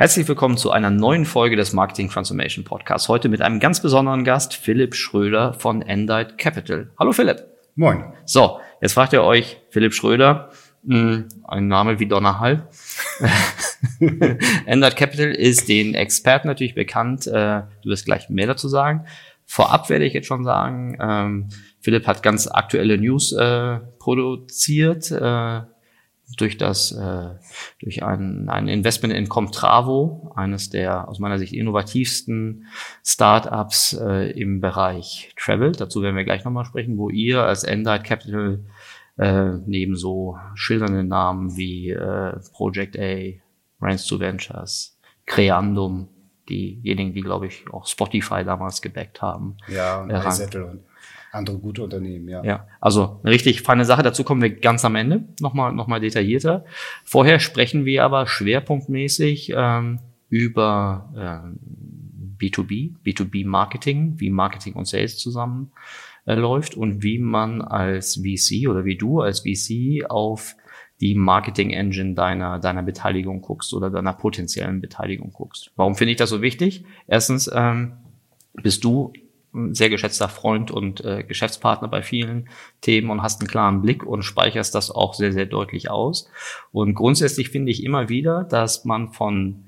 Herzlich willkommen zu einer neuen Folge des Marketing Transformation Podcasts. Heute mit einem ganz besonderen Gast, Philipp Schröder von Endite Capital. Hallo Philipp. Moin. So, jetzt fragt ihr euch, Philipp Schröder, mh, hm, ein Name wie Donnerhall. Endite Capital ist den Experten natürlich bekannt. Äh, du wirst gleich mehr dazu sagen. Vorab werde ich jetzt schon sagen, ähm, Philipp hat ganz aktuelle News äh, produziert. Äh, durch das äh, durch ein, ein Investment in Comtravo, eines der aus meiner Sicht innovativsten Startups äh, im Bereich Travel. Dazu werden wir gleich nochmal sprechen, wo ihr als Endite Capital äh, neben so schildernden Namen wie äh, Project A, Brains to Ventures, Creandum, diejenigen, die glaube ich auch Spotify damals gebackt haben. Ja, und äh, und andere gute Unternehmen, ja. Ja, also eine richtig feine Sache. Dazu kommen wir ganz am Ende nochmal noch mal detaillierter. Vorher sprechen wir aber schwerpunktmäßig ähm, über äh, B2B, B2B-Marketing, wie Marketing und Sales zusammen äh, läuft und wie man als VC oder wie du als VC auf die Marketing Engine deiner, deiner Beteiligung guckst oder deiner potenziellen Beteiligung guckst. Warum finde ich das so wichtig? Erstens ähm, bist du sehr geschätzter Freund und äh, Geschäftspartner bei vielen Themen und hast einen klaren Blick und speicherst das auch sehr, sehr deutlich aus. Und grundsätzlich finde ich immer wieder, dass man von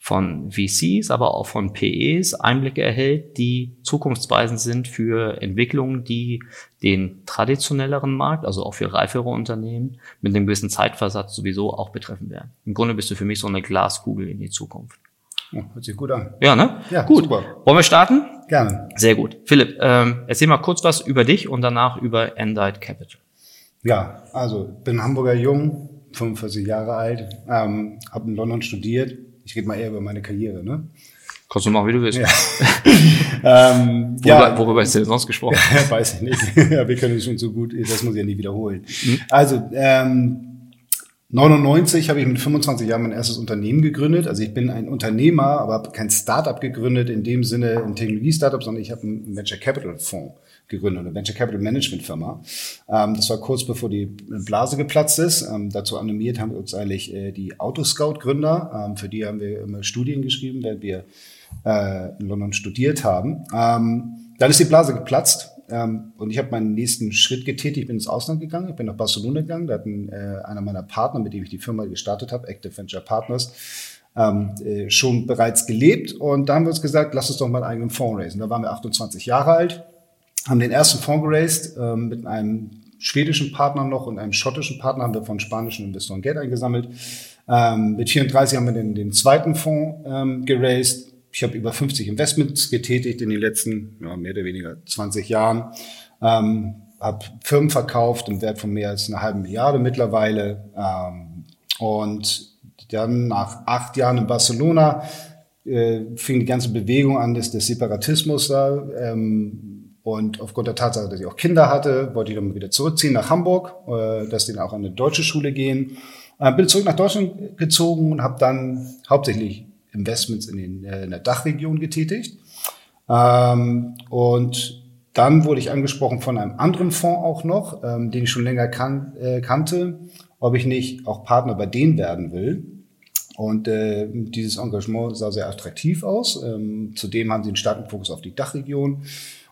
von VCs, aber auch von PEs Einblicke erhält, die zukunftsweisend sind für Entwicklungen, die den traditionelleren Markt, also auch für reifere Unternehmen, mit einem gewissen Zeitversatz sowieso auch betreffen werden. Im Grunde bist du für mich so eine Glaskugel in die Zukunft. Oh, hört sich gut an. Ja, ne? Ja, gut. Super. Wollen wir starten? Gerne. Sehr gut. Philipp, ähm, erzähl mal kurz was über dich und danach über Endite Capital. Ja, also bin Hamburger Jung, 45 Jahre alt, ähm, habe in London studiert. Ich rede mal eher über meine Karriere, ne? Kannst du machen, wie du willst. Ja. ähm, worüber, ja. worüber ist denn sonst gesprochen? Weiß ich nicht. Wir können es schon so gut, das muss ich ja nie wiederholen. Mhm. Also, ähm, 99 habe ich mit 25 Jahren mein erstes Unternehmen gegründet. Also ich bin ein Unternehmer, aber habe kein Startup gegründet in dem Sinne ein Technologie-Startup, sondern ich habe einen Venture Capital Fonds gegründet, eine Venture Capital Management Firma. Ähm, das war kurz bevor die Blase geplatzt ist. Ähm, dazu animiert haben wir uns eigentlich äh, die Autoscout-Gründer. Ähm, für die haben wir immer Studien geschrieben, während wir äh, in London studiert haben. Dann ist die Blase geplatzt ähm, und ich habe meinen nächsten Schritt getätigt. Ich bin ins Ausland gegangen. Ich bin nach Barcelona gegangen. Da hat ein, äh, einer meiner Partner, mit dem ich die Firma gestartet habe, Active Venture Partners, ähm, äh, schon bereits gelebt. Und da haben wir uns gesagt, lass uns doch mal einen eigenen Fonds raisen. Da waren wir 28 Jahre alt, haben den ersten Fonds geraced ähm, mit einem schwedischen Partner noch und einem schottischen Partner haben wir von spanischen Investoren Geld eingesammelt. Ähm, mit 34 haben wir den, den zweiten Fonds ähm, geraced ich habe über 50 Investments getätigt in den letzten ja, mehr oder weniger 20 Jahren. Ähm, habe Firmen verkauft im Wert von mehr als einer halben Milliarde mittlerweile. Ähm, und dann nach acht Jahren in Barcelona äh, fing die ganze Bewegung an des, des Separatismus da. Ähm, und aufgrund der Tatsache, dass ich auch Kinder hatte, wollte ich dann wieder zurückziehen nach Hamburg, äh, dass die dann auch an eine deutsche Schule gehen. Äh, bin zurück nach Deutschland gezogen und habe dann hauptsächlich Investments in, den, äh, in der Dachregion getätigt. Ähm, und dann wurde ich angesprochen von einem anderen Fonds auch noch, ähm, den ich schon länger kan äh, kannte, ob ich nicht auch Partner bei denen werden will. Und äh, dieses Engagement sah sehr attraktiv aus. Ähm, zudem haben sie einen starken Fokus auf die Dachregion.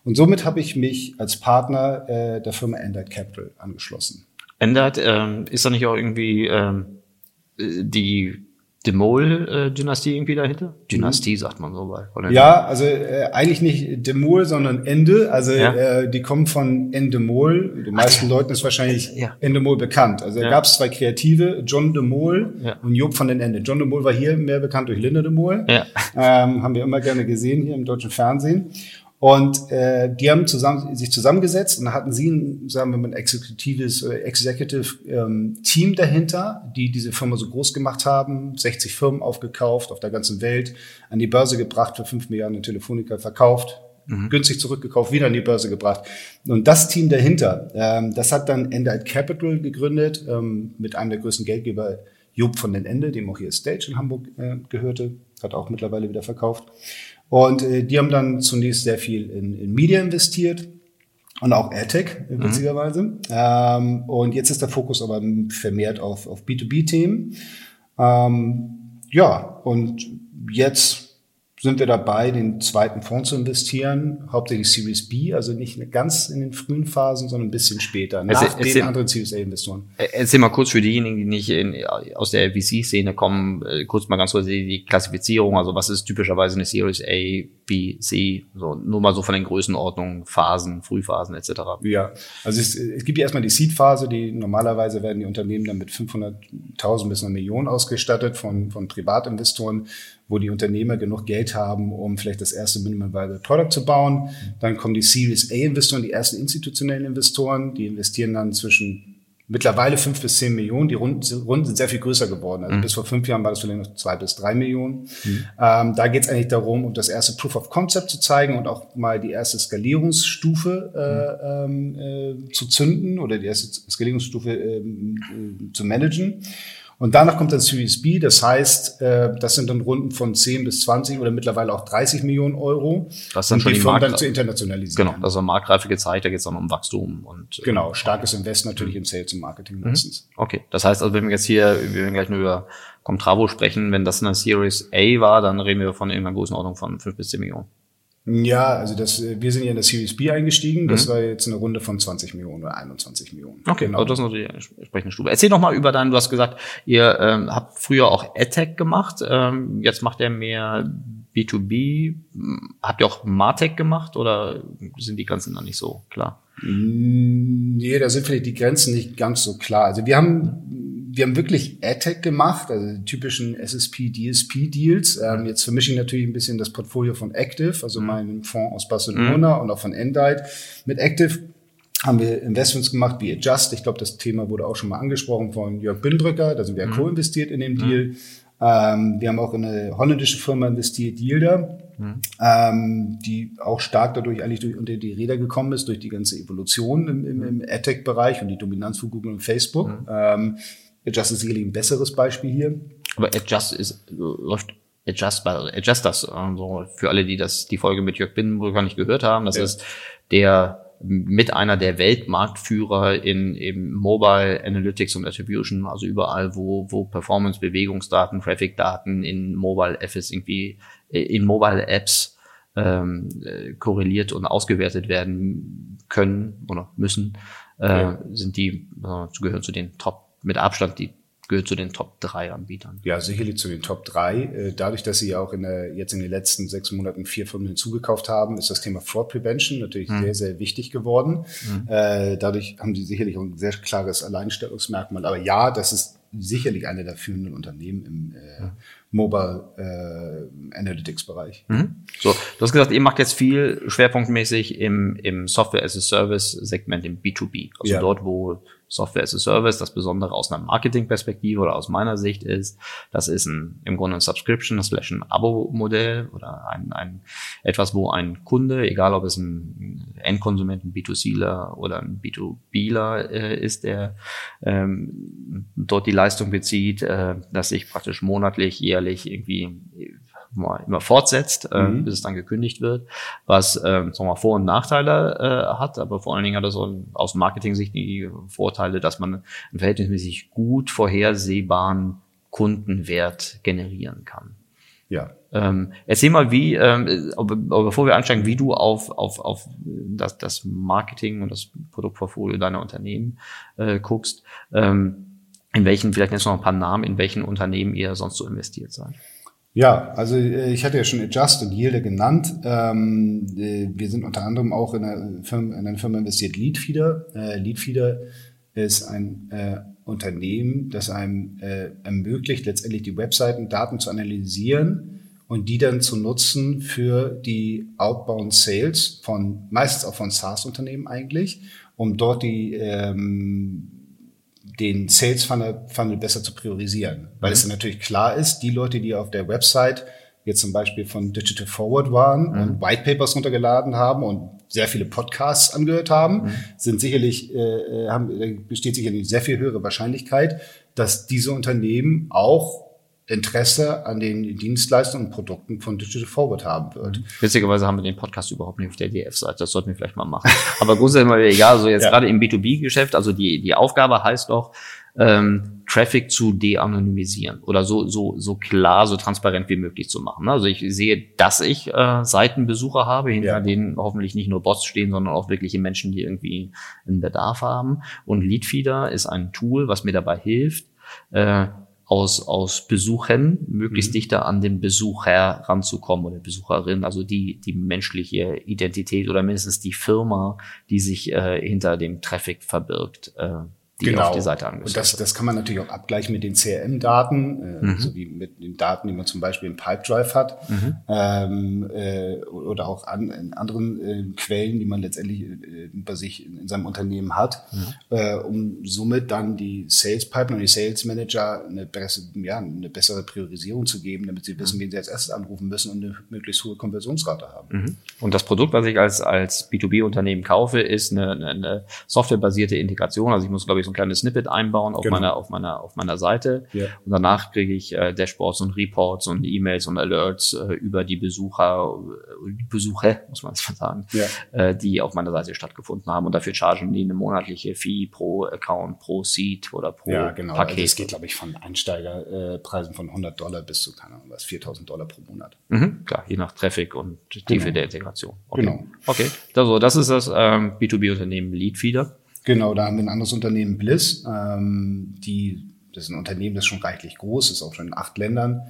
Und somit habe ich mich als Partner äh, der Firma Endite Capital angeschlossen. Endite, ähm, ist da nicht auch irgendwie ähm, die Demol-Dynastie irgendwie dahinter? Dynastie mhm. sagt man so bei. Ja, also äh, eigentlich nicht Demol, sondern Ende. Also ja. äh, die kommen von Endemol. Den meisten Ach, Leuten ist wahrscheinlich ja. Endemol bekannt. Also ja. gab es zwei Kreative, John Demol ja. und Job von den Ende. John Demol war hier mehr bekannt durch Linde Demol. Ja. Ähm, haben wir immer gerne gesehen hier im deutschen Fernsehen. Und äh, die haben zusammen, sich zusammengesetzt und hatten sie ein, sagen wir mal, ein exekutives äh, Executive ähm, Team dahinter, die diese Firma so groß gemacht haben, 60 Firmen aufgekauft auf der ganzen Welt, an die Börse gebracht, für 5 Milliarden in Telefonica verkauft, mhm. günstig zurückgekauft, wieder an die Börse gebracht. Und das Team dahinter, ähm, das hat dann Endite Capital gegründet, ähm, mit einem der größten Geldgeber, Job von den Ende, dem auch hier Stage in Hamburg äh, gehörte, hat auch mittlerweile wieder verkauft. Und äh, die haben dann zunächst sehr viel in, in Media investiert, und auch AdTech, mhm. witzigerweise. Ähm, und jetzt ist der Fokus aber vermehrt auf, auf B2B-Themen. Ähm, ja, und jetzt sind wir dabei, den zweiten Fonds zu investieren, hauptsächlich Series B, also nicht ganz in den frühen Phasen, sondern ein bisschen später, nach erzähl, den erzähl, anderen Series A-Investoren. Erzähl mal kurz für diejenigen, die nicht in, aus der VC-Szene kommen, äh, kurz mal ganz kurz die, die Klassifizierung, also was ist typischerweise eine Series A, B, C, so, nur mal so von den Größenordnungen, Phasen, Frühphasen etc. Ja, also es, es gibt ja erstmal die Seed-Phase, die normalerweise werden die Unternehmen dann mit 500.000 bis einer Million ausgestattet von, von Privatinvestoren wo die Unternehmer genug Geld haben, um vielleicht das erste Minimum Viable Product zu bauen. Dann kommen die Series A-Investoren, die ersten institutionellen Investoren, die investieren dann zwischen mittlerweile fünf bis zehn Millionen. Die Runden, Runden sind sehr viel größer geworden. Also mhm. bis vor fünf Jahren war das vielleicht noch zwei bis drei Millionen. Mhm. Ähm, da geht es eigentlich darum, um das erste Proof of Concept zu zeigen und auch mal die erste Skalierungsstufe äh, mhm. äh, zu zünden oder die erste Skalierungsstufe äh, äh zu managen. Und danach kommt dann Series B, das heißt, äh, das sind dann Runden von 10 bis 20 oder mittlerweile auch 30 Millionen Euro. Das sind schon die, die Markt dann zu internationalisieren. Genau, das ist eine Marktreife gezeigt, da geht es dann um Wachstum und äh, genau starkes Invest natürlich mhm. in Sales und Marketing mhm. meistens. Okay, das heißt, also wenn wir jetzt hier, wir werden gleich nur über Comtravo sprechen, wenn das eine Series A war, dann reden wir von irgendeiner Größenordnung von 5 bis 10 Millionen. Ja, also das, wir sind ja in der Series B eingestiegen. Das mhm. war jetzt eine Runde von 20 Millionen oder 21 Millionen. Okay, genau. also das ist natürlich eine entsprechende Stufe. Erzähl noch mal über deinen, du hast gesagt, ihr ähm, habt früher auch AdTech gemacht. Ähm, jetzt macht ihr mehr B2B. Habt ihr auch Martech gemacht oder sind die Grenzen noch nicht so klar? Nee, da sind vielleicht die Grenzen nicht ganz so klar. Also wir haben wir haben wirklich AdTech gemacht, also die typischen SSP, DSP-Deals. Ähm, jetzt vermische ich natürlich ein bisschen das Portfolio von Active, also mhm. meinen Fonds aus Barcelona mhm. und auch von Endite. Mit Active haben wir Investments gemacht wie Adjust. Ich glaube, das Thema wurde auch schon mal angesprochen von Jörg Binbrücker. Da sind wir mhm. co-investiert in dem mhm. Deal. Ähm, wir haben auch in eine holländische Firma investiert, Yielder, mhm. ähm, die auch stark dadurch eigentlich durch, unter die Räder gekommen ist, durch die ganze Evolution im, im, im AdTech-Bereich und die Dominanz von Google und Facebook. Mhm. Ähm, Adjust ist sicherlich ein besseres Beispiel hier. Aber Adjust ist, läuft Adjust bei Adjust das, also für alle, die das, die Folge mit Jörg Binnenbrücker nicht gehört haben, das ja. ist der mit einer der Weltmarktführer in eben Mobile Analytics und Attribution, also überall, wo, wo Performance, Bewegungsdaten, Traffic-Daten in Mobile Apps irgendwie, in Mobile Apps ähm, äh, korreliert und ausgewertet werden können oder müssen, äh, ja. sind die, äh, gehören zu den Top mit Abstand die gehört zu den Top 3 Anbietern. Ja, sicherlich zu den Top 3. Äh, dadurch, dass sie ja auch in der, jetzt in den letzten sechs Monaten vier Firmen hinzugekauft haben, ist das Thema Fraud Prevention natürlich mhm. sehr, sehr wichtig geworden. Mhm. Dadurch haben sie sicherlich auch ein sehr klares Alleinstellungsmerkmal. Aber ja, das ist sicherlich eine der führenden Unternehmen im äh, Mobile äh, Analytics Bereich. Mhm. So, du hast gesagt, ihr macht jetzt viel schwerpunktmäßig im, im Software as a Service Segment im B2B. Also ja. dort, wo Software as a Service. Das Besondere aus einer Marketingperspektive oder aus meiner Sicht ist, das ist ein, im Grunde ein Subscription, slash ein Abo-Modell oder ein, ein, etwas, wo ein Kunde, egal ob es ein Endkonsument, ein B2Cler oder ein B2Bler äh, ist, der ähm, dort die Leistung bezieht, äh, dass sich praktisch monatlich, jährlich irgendwie immer, immer fortsetzt, äh, mhm. bis es dann gekündigt wird, was äh, sagen wir mal, Vor- und Nachteile äh, hat, aber vor allen Dingen hat das so aus Marketing-Sicht die Vorteile, dass man einen verhältnismäßig gut vorhersehbaren Kundenwert generieren kann. Ja. Ähm, erzähl mal, wie, ähm, bevor wir einsteigen, wie du auf, auf, auf das, das Marketing und das Produktportfolio deiner Unternehmen äh, guckst. Ähm, in welchen, vielleicht du noch ein paar Namen, in welchen Unternehmen ihr sonst so investiert seid. Ja, also äh, ich hatte ja schon Adjust und Yielder genannt. Ähm, äh, wir sind unter anderem auch in einer Firma, in einer Firma investiert, Leadfeeder. Äh, Leadfeeder ist ein Unternehmen, das einem ermöglicht, letztendlich die Webseiten-Daten zu analysieren und die dann zu nutzen für die Outbound Sales von, meistens auch von SaaS-Unternehmen eigentlich, um dort die ähm, den Sales Funnel, Funnel besser zu priorisieren. Weil mhm. es natürlich klar ist, die Leute, die auf der Website jetzt zum Beispiel von Digital Forward waren mhm. und White Papers runtergeladen haben und sehr viele Podcasts angehört haben, mhm. sind sicherlich, äh, äh haben, besteht sicherlich sehr viel höhere Wahrscheinlichkeit, dass diese Unternehmen auch Interesse an den Dienstleistungen und Produkten von Digital Forward haben wird. Witzigerweise haben wir den Podcast überhaupt nicht auf der DF-Seite. Das sollten wir vielleicht mal machen. Aber grundsätzlich mal egal. So jetzt ja. gerade im B2B-Geschäft, also die, die Aufgabe heißt doch, ähm, Traffic zu de-anonymisieren oder so, so, so klar, so transparent wie möglich zu machen. Also ich sehe, dass ich äh, Seitenbesucher habe, hinter ja. denen hoffentlich nicht nur Bots stehen, sondern auch wirkliche Menschen, die irgendwie einen Bedarf haben. Und Leadfeeder ist ein Tool, was mir dabei hilft, äh, aus, aus Besuchern möglichst mhm. dichter an den Besucher ranzukommen oder Besucherin, also die, die menschliche Identität oder mindestens die Firma, die sich äh, hinter dem Traffic verbirgt, äh, die genau. auf die Seite angezeigt Und das, das kann man natürlich auch abgleichen mit den CRM-Daten, äh, mhm. sowie mit den Daten, die man zum Beispiel im Pipedrive hat, mhm. ähm, äh, oder auch an, in anderen äh, Quellen, die man letztendlich äh, bei sich in, in seinem Unternehmen hat, mhm. äh, um somit dann die Sales Pipeline und die Sales Manager eine bessere, ja, eine bessere Priorisierung zu geben, damit sie wissen, mhm. wen sie als erstes anrufen müssen und eine möglichst hohe Konversionsrate haben. Mhm. Und das Produkt, was ich als, als B2B-Unternehmen kaufe, ist eine, eine softwarebasierte Integration. Also ich muss, glaube ich, so ein kleines Snippet einbauen auf genau. meiner auf meiner auf meiner Seite ja. und danach kriege ich äh, Dashboards und Reports und E-Mails und Alerts äh, über die Besucher äh, Besuche muss man mal sagen, ja. äh, die auf meiner Seite stattgefunden haben und dafür chargen die eine monatliche Fee pro Account, pro Seat oder pro ja, genau. Also Paket. Also es geht glaube ich von Einsteigerpreisen von 100 Dollar bis zu keine Ahnung was 4000 Dollar pro Monat. Mhm, klar, je nach Traffic und Tiefe genau. der Integration. Okay. Genau. Okay, also das ist das ähm, B2B-Unternehmen Leadfeeder. Genau, da haben wir ein anderes Unternehmen, Bliss, ähm, die, das ist ein Unternehmen, das schon reichlich groß ist, auch schon in acht Ländern.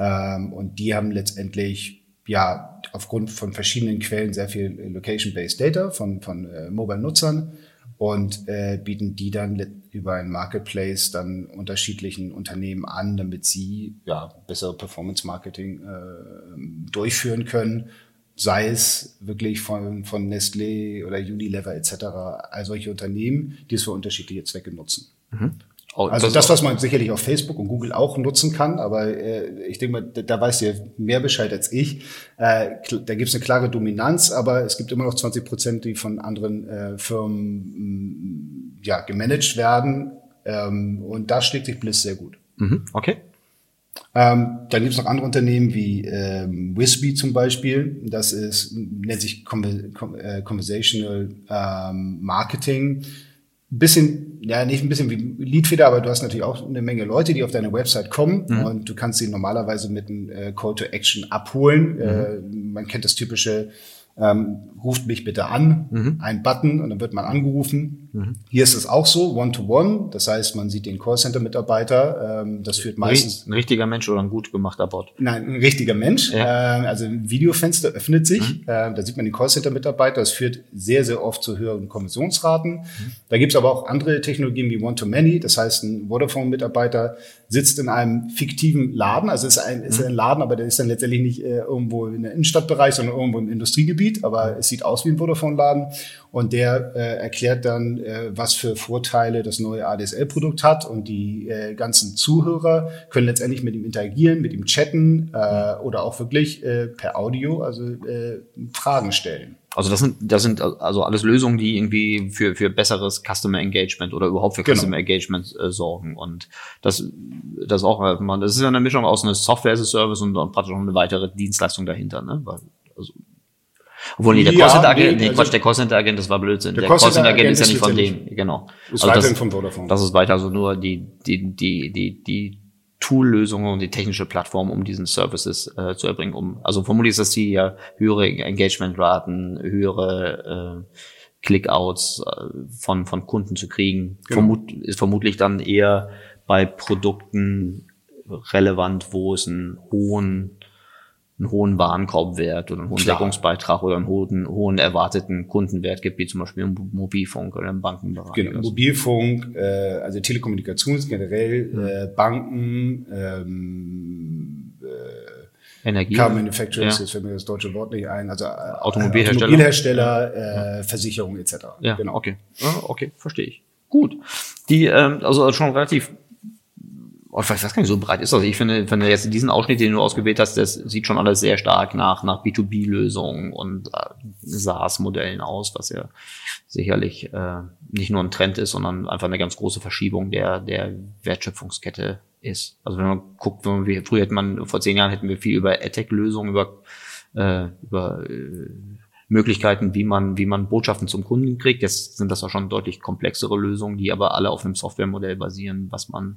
Ähm, und die haben letztendlich ja aufgrund von verschiedenen Quellen sehr viel Location-Based Data von, von äh, Mobile-Nutzern und äh, bieten die dann über ein Marketplace dann unterschiedlichen Unternehmen an, damit sie ja bessere Performance-Marketing äh, durchführen können sei es wirklich von, von Nestlé oder Unilever etc., all solche Unternehmen, die es für unterschiedliche Zwecke nutzen. Mhm. Oh, also das, das, was man sicherlich auf Facebook und Google auch nutzen kann, aber äh, ich denke mal, da, da weißt du ja mehr Bescheid als ich. Äh, da gibt es eine klare Dominanz, aber es gibt immer noch 20 Prozent, die von anderen äh, Firmen mh, ja, gemanagt werden. Ähm, und da schlägt sich Bliss sehr gut. Mhm. Okay. Ähm, dann gibt es noch andere Unternehmen wie ähm, Wisby zum Beispiel. Das ist, nennt sich äh, Conversational ähm, Marketing. Ein bisschen, ja, nicht ein bisschen wie Leadfeeder, aber du hast natürlich auch eine Menge Leute, die auf deine Website kommen mhm. und du kannst sie normalerweise mit einem äh, Call to Action abholen. Mhm. Äh, man kennt das typische ähm, ruft mich bitte an, mhm. ein Button und dann wird man angerufen. Mhm. Hier ist es auch so, One-to-One, das heißt, man sieht den Callcenter-Mitarbeiter, ähm, das führt meistens... Ein richtiger Mensch oder ein gut gemachter Bot? Nein, ein richtiger Mensch, ja. ähm, also ein Videofenster öffnet sich, mhm. äh, da sieht man den Callcenter-Mitarbeiter, das führt sehr, sehr oft zu höheren Kommissionsraten. Mhm. Da gibt's aber auch andere Technologien wie One-to-Many, das heißt, ein Vodafone-Mitarbeiter sitzt in einem fiktiven Laden, also ist ein, ist mhm. ein Laden, aber der ist dann letztendlich nicht äh, irgendwo in der Innenstadtbereich, sondern irgendwo im Industriegebiet, aber es sieht aus wie ein Vodafone-Laden und der äh, erklärt dann, äh, was für Vorteile das neue ADSL-Produkt hat und die äh, ganzen Zuhörer können letztendlich mit ihm interagieren, mit ihm chatten äh, oder auch wirklich äh, per Audio, also äh, Fragen stellen. Also das sind, das sind also alles Lösungen, die irgendwie für, für besseres Customer Engagement oder überhaupt für genau. Customer Engagement äh, sorgen. Und das, das auch, man, das ist ja eine Mischung aus einer Software as a Service und, und praktisch noch eine weitere Dienstleistung dahinter, ne? Also, obwohl nee, der ja, Callcenter-Agent, nee, nee, Quatsch, also der Callcenter-Agent, das war Blödsinn. Der, der Callcenter-Agent ist ja nicht von denen, genau. Ist also weiterhin das, von Vodafone. Das ist weiter, also nur die, die, die, die, die Tool-Lösungen und die technische Plattform, um diesen Services äh, zu erbringen. Um, also vermutlich ist das die ja höhere Engagement-Raten, höhere äh, Clickouts äh, von, von Kunden zu kriegen. Genau. Vermut, ist vermutlich dann eher bei Produkten relevant, wo es einen hohen einen hohen Warenkorbwert oder einen hohen Klar. Deckungsbeitrag oder einen hohen, hohen erwarteten Kundenwert gibt, wie zum Beispiel im Mobilfunk oder im Bankenbereich. Genau, Mobilfunk, äh, also Telekommunikation generell, mhm. äh, Banken, ähm, äh, Energie. Car Manufacturers, ja. jetzt fällt mir das deutsche Wort nicht ein, also äh, Automobilhersteller, Automobilhersteller äh, ja. Versicherung etc. Ja, genau. okay. okay, verstehe ich. Gut. Die, ähm, also schon relativ ich weiß gar nicht, so breit ist das. Ich finde, finde jetzt diesen Ausschnitt, den du ausgewählt hast, das sieht schon alles sehr stark nach, nach B2B-Lösungen und äh, SaaS-Modellen aus, was ja sicherlich äh, nicht nur ein Trend ist, sondern einfach eine ganz große Verschiebung der, der Wertschöpfungskette ist. Also wenn man guckt, wenn wir, früher hätte man, vor zehn Jahren hätten wir viel über AdTech-Lösungen, über, äh, über äh, Möglichkeiten, wie man, wie man Botschaften zum Kunden kriegt. Jetzt sind das auch schon deutlich komplexere Lösungen, die aber alle auf einem Softwaremodell basieren, was man,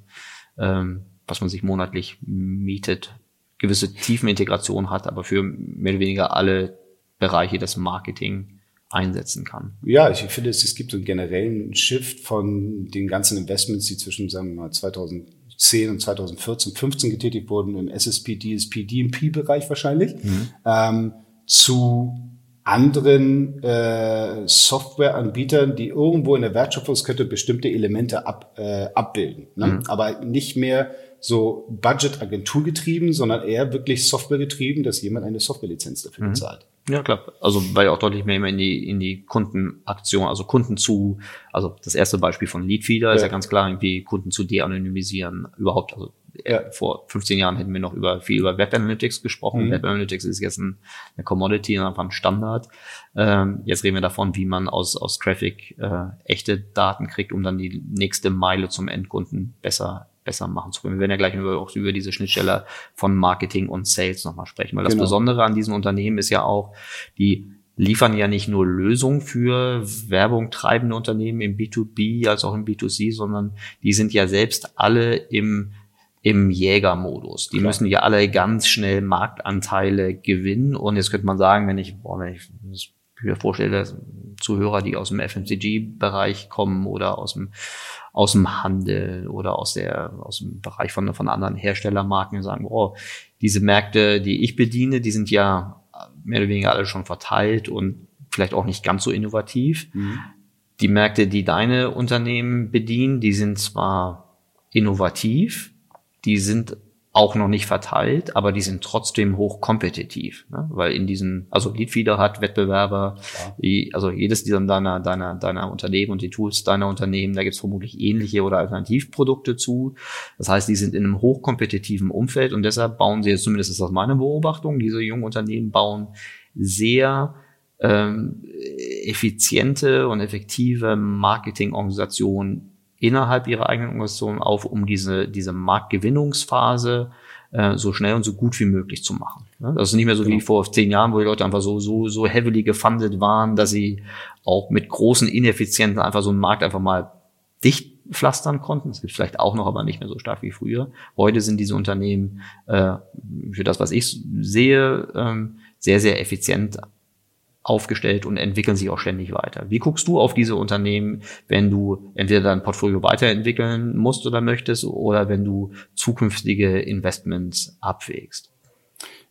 ähm, was man sich monatlich mietet, gewisse Tiefenintegration hat, aber für mehr oder weniger alle Bereiche des Marketing einsetzen kann. Ja, ich finde, es, es gibt so einen generellen Shift von den ganzen Investments, die zwischen sagen wir mal 2010 und 2014, 15 getätigt wurden im SSP, DSP, DMP-Bereich wahrscheinlich, mhm. ähm, zu anderen äh, Softwareanbietern, die irgendwo in der Wertschöpfungskette bestimmte Elemente ab, äh, abbilden. Ne? Mhm. Aber nicht mehr so Budget-Agentur getrieben, sondern eher wirklich Software getrieben, dass jemand eine Softwarelizenz dafür mhm. bezahlt. Ja, klar. Also weil auch deutlich mehr immer in die, in die Kundenaktion, also Kunden zu, also das erste Beispiel von Leadfeeder ja. ist ja ganz klar, irgendwie Kunden zu de-anonymisieren, überhaupt, also ja. vor 15 Jahren hätten wir noch über viel über Web Analytics gesprochen. Mhm. Web Analytics ist jetzt ein, eine Commodity und einfach ein Standard. Ähm, jetzt reden wir davon, wie man aus, aus Traffic äh, echte Daten kriegt, um dann die nächste Meile zum Endkunden besser besser machen zu können. Wir werden ja gleich über, auch über diese Schnittstelle von Marketing und Sales nochmal sprechen, weil das genau. Besondere an diesen Unternehmen ist ja auch, die liefern ja nicht nur Lösungen für Werbung treibende Unternehmen im B2B als auch im B2C, sondern die sind ja selbst alle im im Jägermodus. Die Klar. müssen ja alle ganz schnell Marktanteile gewinnen. Und jetzt könnte man sagen, wenn ich, boah, wenn ich mir vorstelle, Zuhörer, die aus dem FMCG-Bereich kommen oder aus dem aus dem Handel oder aus der aus dem Bereich von von anderen Herstellermarken sagen, oh, diese Märkte, die ich bediene, die sind ja mehr oder weniger alle schon verteilt und vielleicht auch nicht ganz so innovativ. Mhm. Die Märkte, die deine Unternehmen bedienen, die sind zwar innovativ, die sind auch noch nicht verteilt, aber die sind trotzdem hochkompetitiv, ne? weil in diesen, also Leadfeeder hat Wettbewerber, ja. also jedes dieser deiner, deiner, deiner Unternehmen und die Tools deiner Unternehmen, da gibt's vermutlich ähnliche oder Alternativprodukte zu. Das heißt, die sind in einem hochkompetitiven Umfeld und deshalb bauen sie zumindest ist das meine Beobachtung, diese jungen Unternehmen bauen sehr ähm, effiziente und effektive Marketingorganisationen innerhalb ihrer eigenen Organisation auf, um diese, diese Marktgewinnungsphase äh, so schnell und so gut wie möglich zu machen. Ne? Das ist nicht mehr so genau. wie vor zehn Jahren, wo die Leute einfach so, so, so heavily gefundet waren, dass sie auch mit großen Ineffizienten einfach so einen Markt einfach mal dicht pflastern konnten. Das gibt vielleicht auch noch, aber nicht mehr so stark wie früher. Heute sind diese Unternehmen äh, für das, was ich sehe, ähm, sehr, sehr effizient aufgestellt und entwickeln sich auch ständig weiter. Wie guckst du auf diese Unternehmen, wenn du entweder dein Portfolio weiterentwickeln musst oder möchtest oder wenn du zukünftige Investments abwägst?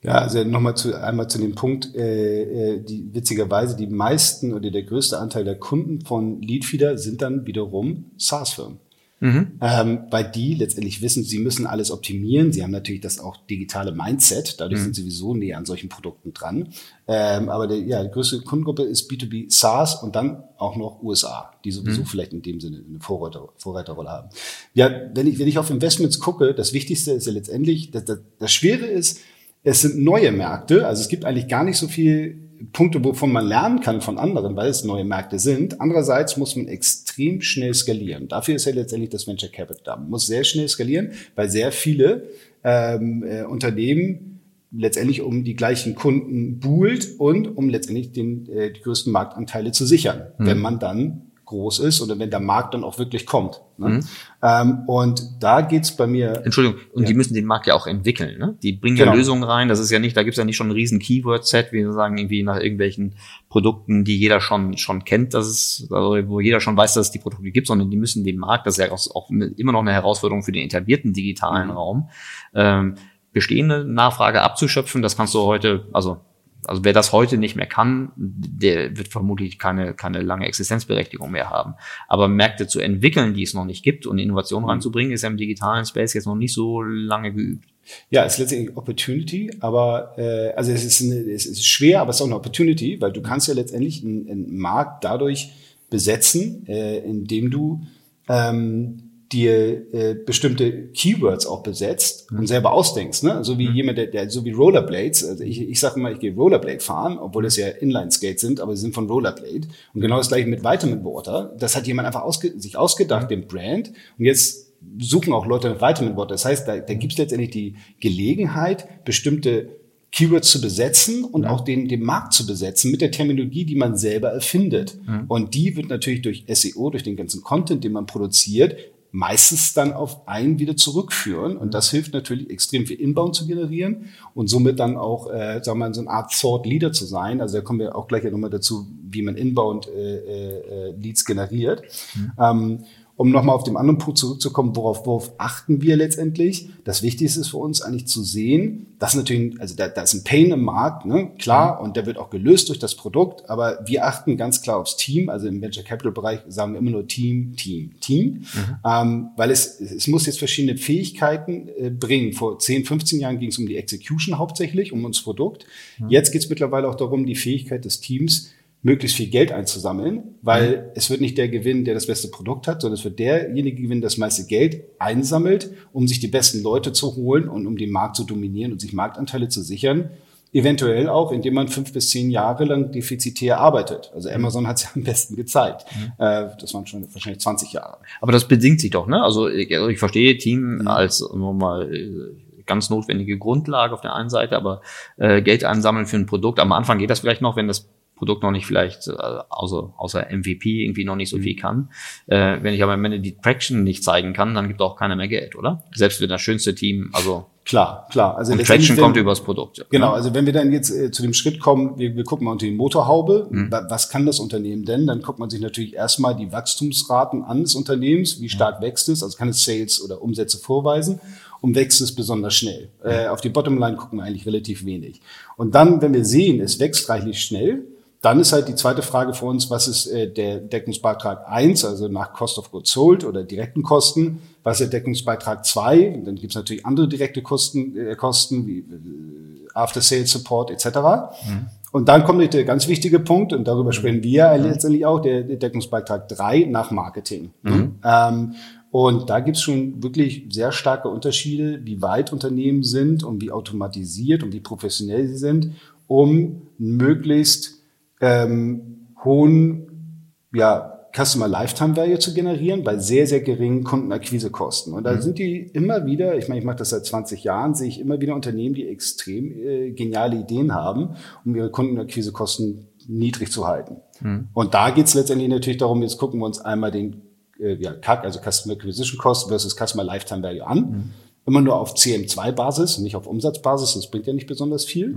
Ja, also nochmal zu, einmal zu dem Punkt, äh, äh, die witzigerweise die meisten oder der größte Anteil der Kunden von Leadfeeder sind dann wiederum SaaS-Firmen. Mhm. Ähm, weil die letztendlich wissen, sie müssen alles optimieren. Sie haben natürlich das auch digitale Mindset, dadurch mhm. sind sie sowieso näher an solchen Produkten dran. Ähm, aber der, ja, die größte Kundengruppe ist B2B SaaS und dann auch noch USA, die sowieso mhm. vielleicht in dem Sinne eine Vorreiter, Vorreiterrolle haben. Ja, wenn ich, wenn ich auf Investments gucke, das Wichtigste ist ja letztendlich, das, das, das Schwere ist, es sind neue Märkte, also es gibt eigentlich gar nicht so viel Punkte, wovon man lernen kann von anderen, weil es neue Märkte sind. Andererseits muss man extrem schnell skalieren. Dafür ist ja letztendlich das Venture Capital da. Man muss sehr schnell skalieren, weil sehr viele ähm, äh, Unternehmen letztendlich um die gleichen Kunden buhlt und um letztendlich den, äh, die größten Marktanteile zu sichern, mhm. wenn man dann groß ist oder wenn der Markt dann auch wirklich kommt. Ne? Mhm. Ähm, und da geht's bei mir. Entschuldigung, und ja. die müssen den Markt ja auch entwickeln. Ne? Die bringen genau. ja Lösungen rein. Das ist ja nicht, da gibt's ja nicht schon ein riesen Keyword-Set, wie wir sagen, irgendwie nach irgendwelchen Produkten, die jeder schon schon kennt, dass es, also wo jeder schon weiß, dass es die Produkte gibt, sondern die müssen den Markt, das ist ja auch, auch immer noch eine Herausforderung für den etablierten digitalen mhm. Raum, ähm, bestehende Nachfrage abzuschöpfen. Das kannst du heute, also also wer das heute nicht mehr kann, der wird vermutlich keine, keine lange Existenzberechtigung mehr haben. Aber Märkte zu entwickeln, die es noch nicht gibt und Innovation mhm. reinzubringen, ist ja im digitalen Space jetzt noch nicht so lange geübt. Ja, es ist letztendlich Opportunity, aber äh, also es ist, eine, es ist schwer, aber es ist auch eine Opportunity, weil du kannst ja letztendlich einen, einen Markt dadurch besetzen, äh, indem du ähm, dir äh, bestimmte Keywords auch besetzt und selber ausdenkst, ne? So wie jemand, der, der so wie Rollerblades. Also ich, ich sage immer, ich gehe Rollerblade fahren, obwohl das ja Inline-Skates sind, aber sie sind von Rollerblade. Und genau das gleiche mit Vitamin Water. Das hat jemand einfach ausge sich ausgedacht, den Brand. Und jetzt suchen auch Leute nach Vitamin Water. Das heißt, da, da gibt es letztendlich die Gelegenheit, bestimmte Keywords zu besetzen und auch den, den Markt zu besetzen mit der Terminologie, die man selber erfindet. Mhm. Und die wird natürlich durch SEO, durch den ganzen Content, den man produziert, meistens dann auf einen wieder zurückführen. Und das hilft natürlich extrem viel Inbound zu generieren und somit dann auch, äh, sagen wir mal, so eine Art Thought Leader zu sein. Also da kommen wir auch gleich nochmal dazu, wie man Inbound äh, äh, Leads generiert. Mhm. Ähm, um nochmal auf den anderen Punkt zurückzukommen, worauf, worauf achten wir letztendlich? Das Wichtigste ist für uns eigentlich zu sehen, dass natürlich, also da, da ist ein Pain im Markt, ne? klar, und der wird auch gelöst durch das Produkt, aber wir achten ganz klar aufs Team. Also im Venture Capital Bereich sagen wir immer nur Team, Team, Team, mhm. ähm, weil es, es muss jetzt verschiedene Fähigkeiten äh, bringen. Vor 10, 15 Jahren ging es um die Execution hauptsächlich, um uns Produkt. Mhm. Jetzt geht es mittlerweile auch darum, die Fähigkeit des Teams, möglichst viel Geld einzusammeln, weil mhm. es wird nicht der gewinnen, der das beste Produkt hat, sondern es wird derjenige gewinnen, der das meiste Geld einsammelt, um sich die besten Leute zu holen und um den Markt zu dominieren und sich Marktanteile zu sichern. Eventuell auch, indem man fünf bis zehn Jahre lang defizitär arbeitet. Also mhm. Amazon hat es ja am besten gezeigt. Mhm. Äh, das waren schon wahrscheinlich 20 Jahre. Aber das bedingt sich doch, ne? Also ich, also ich verstehe Team mhm. als nochmal äh, ganz notwendige Grundlage auf der einen Seite, aber äh, Geld einsammeln für ein Produkt. Am Anfang geht das vielleicht noch, wenn das Produkt noch nicht vielleicht, äh, außer, außer MVP irgendwie noch nicht so mhm. viel kann. Äh, wenn ich aber am Ende die Traction nicht zeigen kann, dann gibt auch keiner mehr Geld, oder? Selbst wenn das schönste Team, also Klar, klar. Also und Traction kommt übers Produkt. Ja. Genau, also wenn wir dann jetzt äh, zu dem Schritt kommen, wir, wir gucken mal unter die Motorhaube, mhm. was kann das Unternehmen denn? Dann guckt man sich natürlich erstmal die Wachstumsraten an des Unternehmens, wie stark mhm. wächst es, also kann es Sales oder Umsätze vorweisen und wächst es besonders schnell. Mhm. Äh, auf die Bottomline gucken wir eigentlich relativ wenig. Und dann, wenn wir sehen, es wächst reichlich schnell, dann ist halt die zweite Frage für uns, was ist äh, der Deckungsbeitrag eins, also nach Cost of Goods Sold oder direkten Kosten, was ist der Deckungsbeitrag zwei? Dann gibt es natürlich andere direkte Kosten, äh, Kosten wie äh, After Sales Support etc. Mhm. Und dann kommt der ganz wichtige Punkt, und darüber mhm. sprechen wir mhm. letztendlich auch, der, der Deckungsbeitrag drei nach Marketing. Mhm. Ähm, und da gibt es schon wirklich sehr starke Unterschiede, wie weit Unternehmen sind und wie automatisiert und wie professionell sie sind, um möglichst ähm, hohen ja, Customer Lifetime Value zu generieren bei sehr, sehr geringen Kundenakquisekosten. Und da mhm. sind die immer wieder, ich meine, ich mache das seit 20 Jahren, sehe ich immer wieder Unternehmen, die extrem äh, geniale Ideen haben, um ihre Kundenakquisekosten niedrig zu halten. Mhm. Und da geht es letztendlich natürlich darum, jetzt gucken wir uns einmal den äh, ja, CAC, also Customer Acquisition Cost versus Customer Lifetime Value an. Mhm. Immer nur auf CM2-Basis, nicht auf Umsatzbasis, das bringt ja nicht besonders viel.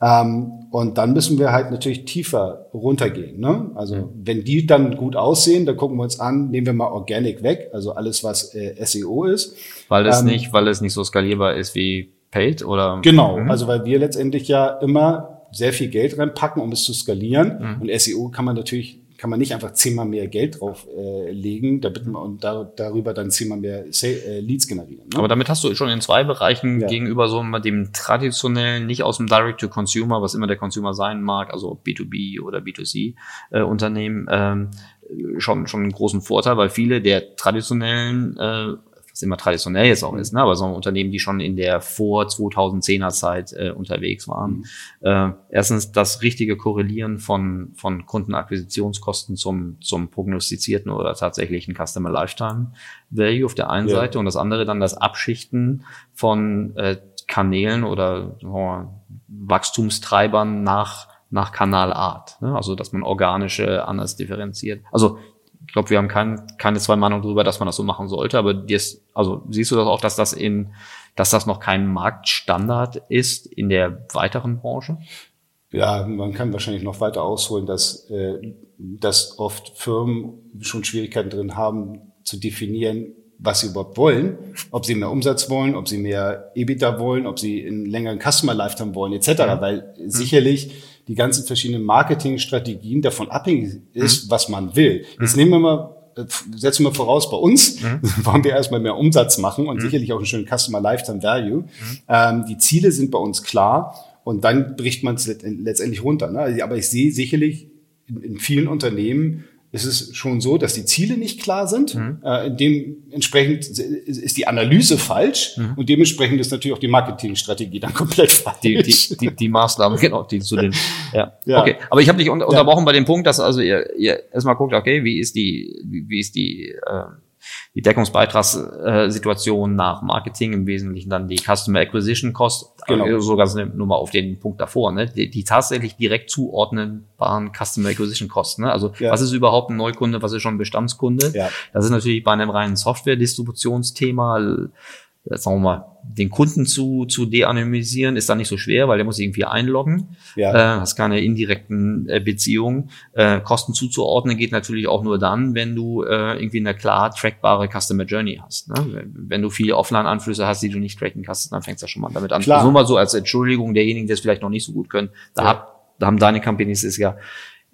Ähm, und dann müssen wir halt natürlich tiefer runtergehen. Ne? Also mhm. wenn die dann gut aussehen, dann gucken wir uns an, nehmen wir mal Organic weg, also alles, was äh, SEO ist. Weil es ähm, nicht, weil es nicht so skalierbar ist wie Paid oder? Genau, mhm. also weil wir letztendlich ja immer sehr viel Geld reinpacken, um es zu skalieren. Mhm. Und SEO kann man natürlich kann man nicht einfach zehnmal mehr Geld drauf äh, man und da, darüber dann zehnmal mehr äh, Leads generieren. Ne? Aber damit hast du schon in zwei Bereichen ja. gegenüber so dem traditionellen, nicht aus dem Direct-to-Consumer, was immer der Consumer sein mag, also B2B oder B2C-Unternehmen, äh, ähm, schon, schon einen großen Vorteil, weil viele der traditionellen äh, was immer traditionell jetzt auch ist, ne? aber so Unternehmen, die schon in der vor 2010er Zeit äh, unterwegs waren. Mhm. Äh, erstens das richtige Korrelieren von, von Kundenakquisitionskosten zum, zum prognostizierten oder tatsächlichen Customer Lifetime Value auf der einen ja. Seite und das andere dann das Abschichten von äh, Kanälen oder oh, Wachstumstreibern nach nach Kanalart, ne? also dass man organische anders differenziert. Also ich glaube, wir haben kein, keine zwei Meinungen darüber, dass man das so machen sollte, aber jetzt, also siehst du das auch, dass das in, dass das noch kein Marktstandard ist in der weiteren Branche? Ja, man kann wahrscheinlich noch weiter ausholen, dass, äh, dass oft Firmen schon Schwierigkeiten drin haben, zu definieren, was sie überhaupt wollen, ob sie mehr Umsatz wollen, ob sie mehr EBITDA wollen, ob sie einen längeren Customer Lifetime wollen, etc. Ja. Weil mhm. sicherlich die ganzen verschiedenen Marketingstrategien davon abhängig ist, mhm. was man will. Jetzt mhm. nehmen wir mal äh, setzen wir voraus, bei uns mhm. wollen wir erstmal mehr Umsatz machen und mhm. sicherlich auch einen schönen Customer Lifetime Value. Mhm. Ähm, die Ziele sind bei uns klar und dann bricht man es letztendlich runter. Ne? Aber ich sehe sicherlich in, in vielen Unternehmen ist es schon so, dass die Ziele nicht klar sind. Mhm. Äh, dementsprechend ist die Analyse falsch mhm. und dementsprechend ist natürlich auch die Marketingstrategie dann komplett falsch. Die, die, die, die Maßnahmen, genau, die zu den. Ja. ja. Okay, aber ich habe dich unter, unterbrochen ja. bei dem Punkt, dass also ihr, ihr erstmal guckt, okay, wie ist die, wie, wie ist die äh, die Deckungsbeitragssituation nach Marketing, im Wesentlichen dann die Customer Acquisition Cost, genau. Sogar nur mal auf den Punkt davor, ne? die, die tatsächlich direkt zuordnenbaren Customer Acquisition Costs. Ne? Also ja. was ist überhaupt ein Neukunde, was ist schon ein Bestandskunde? Ja. Das ist natürlich bei einem reinen Software-Distributionsthema sagen wir mal, den Kunden zu, zu de-anonymisieren, ist da nicht so schwer, weil der muss irgendwie einloggen. Ja. Äh, hast keine indirekten äh, Beziehungen. Äh, Kosten zuzuordnen geht natürlich auch nur dann, wenn du äh, irgendwie eine klar trackbare Customer Journey hast. Ne? Wenn du viele Offline-Anflüsse hast, die du nicht tracken kannst, dann fängst du schon mal damit an. Klar. Nur mal so als Entschuldigung derjenigen, die es vielleicht noch nicht so gut können. Da, ja. hab, da haben deine Companies es ja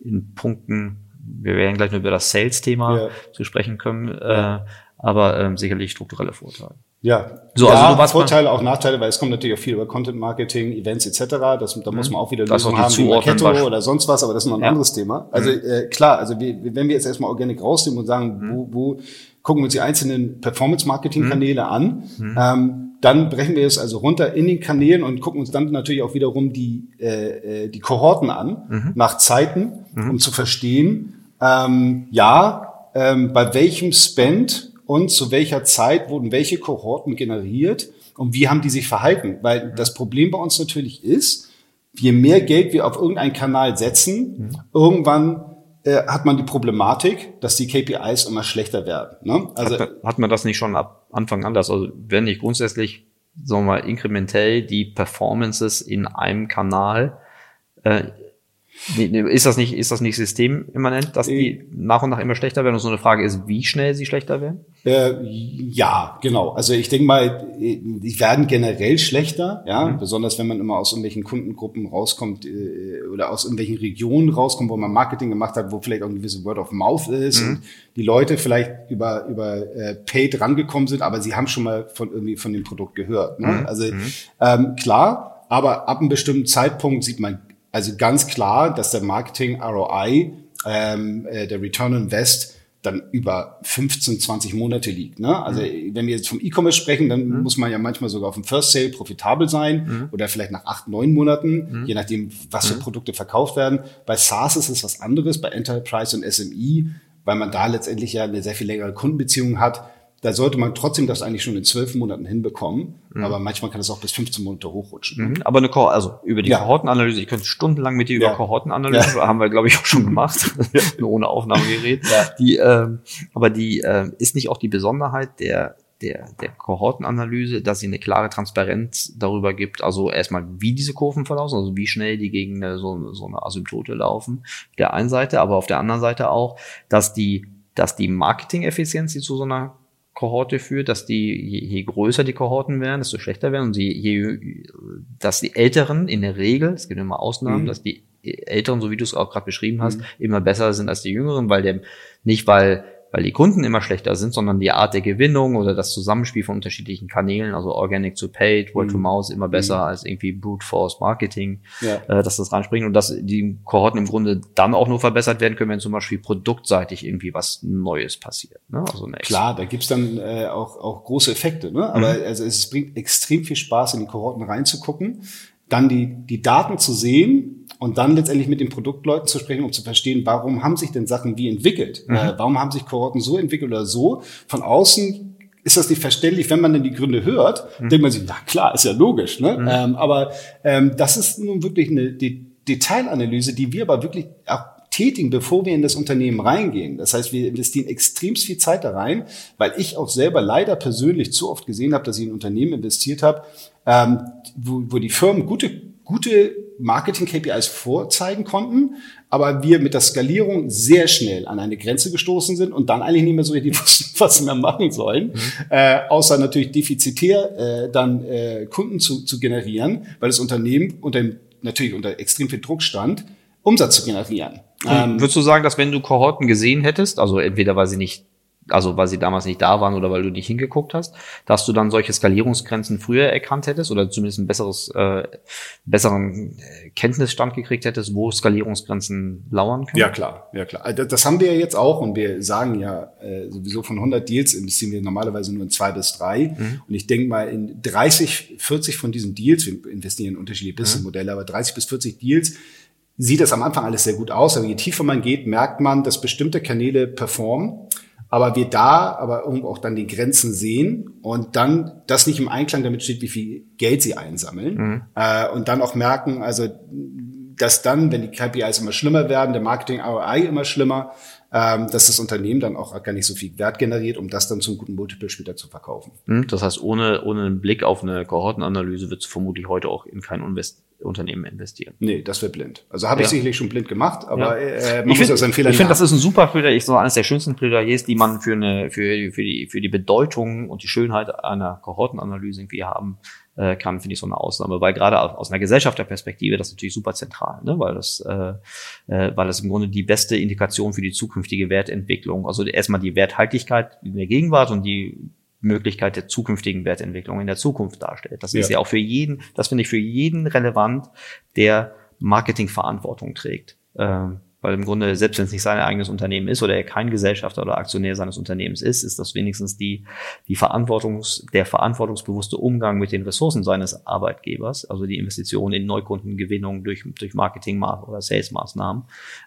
in Punkten, wir werden gleich nur über das Sales-Thema ja. zu sprechen können, äh, aber ähm, sicherlich strukturelle Vorteile. Ja, so, ja, also du warst Vorteile, auch Nachteile, weil es kommt natürlich auch viel über Content Marketing, Events etc. Das, da muss mhm. man auch wieder Lösungen haben, wie Marketo oder sonst was, aber das ist noch ein ja. anderes Thema. Also mhm. äh, klar, also wir, wenn wir jetzt erstmal Organic rausnehmen und sagen, mhm. wo, wo gucken wir uns die einzelnen Performance-Marketing-Kanäle mhm. an, mhm. ähm, dann brechen wir es also runter in den Kanälen und gucken uns dann natürlich auch wiederum die, äh, äh die Kohorten an, nach Zeiten, um zu verstehen, ähm, ja, ähm, bei welchem Spend und zu welcher Zeit wurden welche Kohorten generiert und wie haben die sich verhalten. Weil das Problem bei uns natürlich ist, je mehr Geld wir auf irgendeinen Kanal setzen, mhm. irgendwann äh, hat man die Problematik, dass die KPIs immer schlechter werden. Ne? Also hat, hat man das nicht schon ab Anfang anders? Also wenn nicht grundsätzlich, sagen wir mal, inkrementell die Performances in einem Kanal äh, ist das nicht, ist das nicht systemimmanent, dass die nach und nach immer schlechter werden? Und so eine Frage ist, wie schnell sie schlechter werden? Äh, ja, genau. Also ich denke mal, die werden generell schlechter, ja, mhm. besonders wenn man immer aus irgendwelchen Kundengruppen rauskommt äh, oder aus irgendwelchen Regionen rauskommt, wo man Marketing gemacht hat, wo vielleicht auch ein gewisses Word of Mouth ist mhm. und die Leute vielleicht über über äh, Paid rangekommen sind, aber sie haben schon mal von irgendwie von dem Produkt gehört. Ne? Mhm. Also mhm. ähm, klar, aber ab einem bestimmten Zeitpunkt sieht man also ganz klar, dass der Marketing ROI, ähm, äh, der Return on Invest, dann über 15, 20 Monate liegt. Ne? Also mhm. wenn wir jetzt vom E-Commerce sprechen, dann mhm. muss man ja manchmal sogar auf dem First Sale profitabel sein mhm. oder vielleicht nach acht, neun Monaten, mhm. je nachdem, was für mhm. Produkte verkauft werden. Bei SaaS ist es was anderes, bei Enterprise und SMI, weil man da letztendlich ja eine sehr viel längere Kundenbeziehung hat da sollte man trotzdem das eigentlich schon in zwölf Monaten hinbekommen. Mhm. Aber manchmal kann es auch bis 15 Monate hochrutschen. Mhm. Aber eine Ko also über die ja. Kohortenanalyse, ich könnte stundenlang mit dir über ja. Kohortenanalyse, ja. haben wir, glaube ich, auch schon gemacht, nur ohne Aufnahmegerät. Ja. Die, ähm, aber die äh, ist nicht auch die Besonderheit der der, der Kohortenanalyse, dass sie eine klare Transparenz darüber gibt, also erstmal, wie diese Kurven verlaufen, also wie schnell die gegen eine, so, so eine Asymptote laufen, auf der einen Seite, aber auf der anderen Seite auch, dass die, dass die Marketing-Effizienz, die zu so einer Kohorte führt, dass die, je, je größer die Kohorten werden, desto schlechter werden und sie, je, dass die Älteren in der Regel, es gibt immer Ausnahmen, mhm. dass die Älteren, so wie du es auch gerade beschrieben hast, mhm. immer besser sind als die Jüngeren, weil der, nicht weil weil die Kunden immer schlechter sind, sondern die Art der Gewinnung oder das Zusammenspiel von unterschiedlichen Kanälen, also Organic to Paid, Word to mhm. Mouse immer besser mhm. als irgendwie Brute Force Marketing, ja. äh, dass das reinspringt und dass die Kohorten im Grunde dann auch nur verbessert werden können, wenn zum Beispiel produktseitig irgendwie was Neues passiert. Ne? Also Klar, da gibt's dann äh, auch, auch große Effekte, ne? aber mhm. also es bringt extrem viel Spaß, in die Kohorten reinzugucken, dann die, die Daten zu sehen und dann letztendlich mit den Produktleuten zu sprechen, um zu verstehen, warum haben sich denn Sachen wie entwickelt? Mhm. Äh, warum haben sich Kohorten so entwickelt oder so? Von außen ist das nicht verständlich, wenn man denn die Gründe hört, mhm. denkt man sich, na klar, ist ja logisch. Ne? Mhm. Ähm, aber ähm, das ist nun wirklich eine De Detailanalyse, die wir aber wirklich auch tätigen, bevor wir in das Unternehmen reingehen. Das heißt, wir investieren extremst viel Zeit da rein, weil ich auch selber leider persönlich zu oft gesehen habe, dass ich in ein Unternehmen investiert habe, ähm, wo, wo die Firmen gute, gute Marketing-KPIs vorzeigen konnten, aber wir mit der Skalierung sehr schnell an eine Grenze gestoßen sind und dann eigentlich nicht mehr so richtig wussten, was wir machen sollen, mhm. äh, außer natürlich defizitär äh, dann äh, Kunden zu, zu generieren, weil das Unternehmen unter, natürlich unter extrem viel Druck stand, Umsatz zu generieren. Ähm, würdest du sagen, dass wenn du Kohorten gesehen hättest, also entweder weil sie nicht also weil sie damals nicht da waren oder weil du nicht hingeguckt hast, dass du dann solche Skalierungsgrenzen früher erkannt hättest oder zumindest ein besseres, äh, besseren Kenntnisstand gekriegt hättest, wo Skalierungsgrenzen lauern können? Ja klar, ja klar. Also das haben wir ja jetzt auch und wir sagen ja äh, sowieso von 100 Deals investieren wir normalerweise nur in zwei bis drei mhm. und ich denke mal in 30, 40 von diesen Deals, wir investieren in unterschiedliche mhm. Businessmodelle, mhm. aber 30 bis 40 Deals sieht das am Anfang alles sehr gut aus, aber je tiefer man geht, merkt man, dass bestimmte Kanäle performen aber wir da aber irgendwo auch dann die Grenzen sehen und dann das nicht im Einklang damit steht, wie viel Geld sie einsammeln mhm. äh, und dann auch merken, also dass dann, wenn die KPIs immer schlimmer werden, der Marketing ROI immer schlimmer, ähm, dass das Unternehmen dann auch gar nicht so viel Wert generiert, um das dann zum guten Multiple später zu verkaufen. Mhm, das heißt, ohne, ohne einen Blick auf eine Kohortenanalyse wird es vermutlich heute auch in kein Invest Unternehmen investieren. Nee, das wird blind. Also habe ich ja. sicherlich schon blind gemacht, aber ja. äh, man ich muss find, aus Fehler Ich finde, das ist ein super Plädoyer, ich so eines der schönsten Plädoyers, die man für eine für für die für die Bedeutung und die Schönheit einer Kohortenanalyse irgendwie haben äh, kann, finde ich so eine Ausnahme, weil gerade aus einer Gesellschafterperspektive das natürlich super zentral, ne? weil das äh, äh, weil das im Grunde die beste Indikation für die zukünftige Wertentwicklung, also erstmal die Werthaltigkeit in der Gegenwart und die Möglichkeit der zukünftigen Wertentwicklung in der Zukunft darstellt. Das ja. ist ja auch für jeden, das finde ich für jeden relevant, der Marketingverantwortung trägt. Ähm, weil im Grunde, selbst wenn es nicht sein eigenes Unternehmen ist oder er kein Gesellschafter oder Aktionär seines Unternehmens ist, ist das wenigstens die, die Verantwortungs, der verantwortungsbewusste Umgang mit den Ressourcen seines Arbeitgebers, also die Investition in Neukundengewinnung durch, durch Marketing oder Sales-Maßnahmen,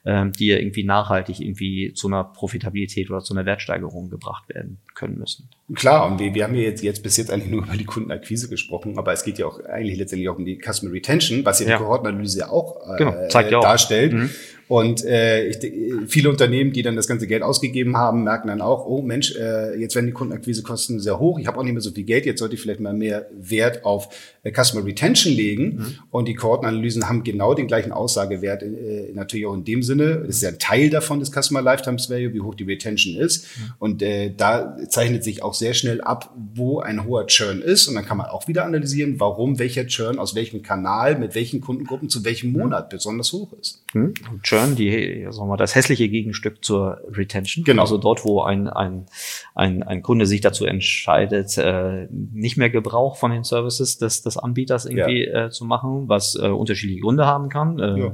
ähm, die ja irgendwie nachhaltig irgendwie zu einer Profitabilität oder zu einer Wertsteigerung gebracht werden können müssen. Klar, und wir, wir haben ja jetzt, jetzt bis jetzt eigentlich nur über die Kundenakquise gesprochen, aber es geht ja auch eigentlich letztendlich auch um die Customer Retention, was ja, ja. die Kohortenanalyse ja auch äh, genau, zeigt ja auch. darstellt. Mhm. Und äh, ich, viele Unternehmen, die dann das ganze Geld ausgegeben haben, merken dann auch, oh Mensch, äh, jetzt werden die Kundenakquisekosten sehr hoch, ich habe auch nicht mehr so viel Geld, jetzt sollte ich vielleicht mal mehr Wert auf äh, Customer Retention legen. Mhm. Und die Kohortenanalysen haben genau den gleichen Aussagewert, äh, natürlich auch in dem Sinne, das ist ja ein Teil davon des Customer Lifetime Value, wie hoch die Retention ist. Mhm. Und äh, da zeichnet sich auch sehr schnell ab, wo ein hoher Churn ist. Und dann kann man auch wieder analysieren, warum welcher Churn aus welchem Kanal, mit welchen Kundengruppen zu welchem Monat besonders hoch ist. Mhm. Churn, die, sagen wir, das hässliche Gegenstück zur Retention. Genau. Also dort, wo ein, ein, ein, ein Kunde sich dazu entscheidet, äh, nicht mehr Gebrauch von den Services des, des Anbieters irgendwie ja. äh, zu machen, was äh, unterschiedliche Gründe haben kann. Äh, ja.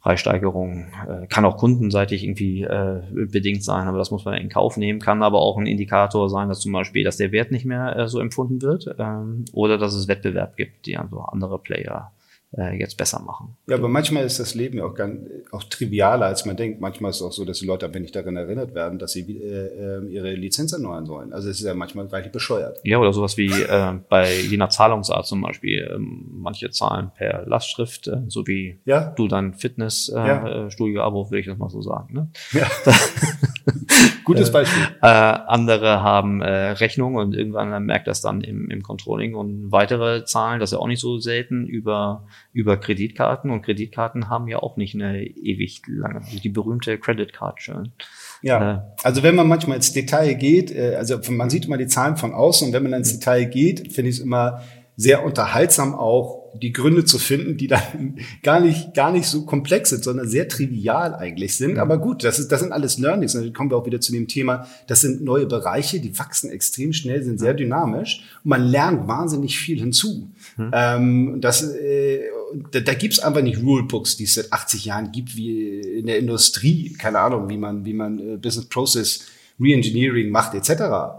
Preissteigerung äh, kann auch kundenseitig irgendwie äh, bedingt sein, aber das muss man in Kauf nehmen. Kann aber auch ein Indikator sein, dass zum Beispiel, dass der Wert nicht mehr äh, so empfunden wird ähm, oder dass es Wettbewerb gibt, die also andere Player äh, jetzt besser machen. Ja, aber manchmal ist das Leben ja auch, ganz, auch trivialer, als man denkt. Manchmal ist es auch so, dass die Leute wenn nicht daran erinnert werden, dass sie äh, äh, ihre Lizenz erneuern sollen. Also es ist ja manchmal reichlich bescheuert. Ja, oder sowas wie äh, bei je nach Zahlungsart zum Beispiel. Äh, manche zahlen per Lastschrift, äh, so wie ja. du dein Fitnessstudio-Abo, äh, ja. würde ich das mal so sagen. Ne? Ja. Gutes Beispiel. Äh, andere haben äh, Rechnungen und irgendwann merkt das dann im, im Controlling und weitere zahlen, das ist ja auch nicht so selten, über, über Kreditkarten und Kreditkarten haben ja auch nicht eine ewig lange, also die berühmte Credit Card Churn. Ja, äh, also wenn man manchmal ins Detail geht, äh, also man sieht immer die Zahlen von außen und wenn man ins Detail geht, finde ich es immer sehr unterhaltsam auch die Gründe zu finden, die dann gar nicht, gar nicht so komplex sind, sondern sehr trivial eigentlich sind. Aber gut, das, ist, das sind alles Learnings. Und dann kommen wir auch wieder zu dem Thema, das sind neue Bereiche, die wachsen extrem schnell, sind sehr dynamisch und man lernt wahnsinnig viel hinzu. Mhm. Ähm, das, äh, da, da gibt's einfach nicht Rulebooks, die es seit 80 Jahren gibt, wie in der Industrie, keine Ahnung, wie man, wie man äh, Business Process Reengineering macht etc.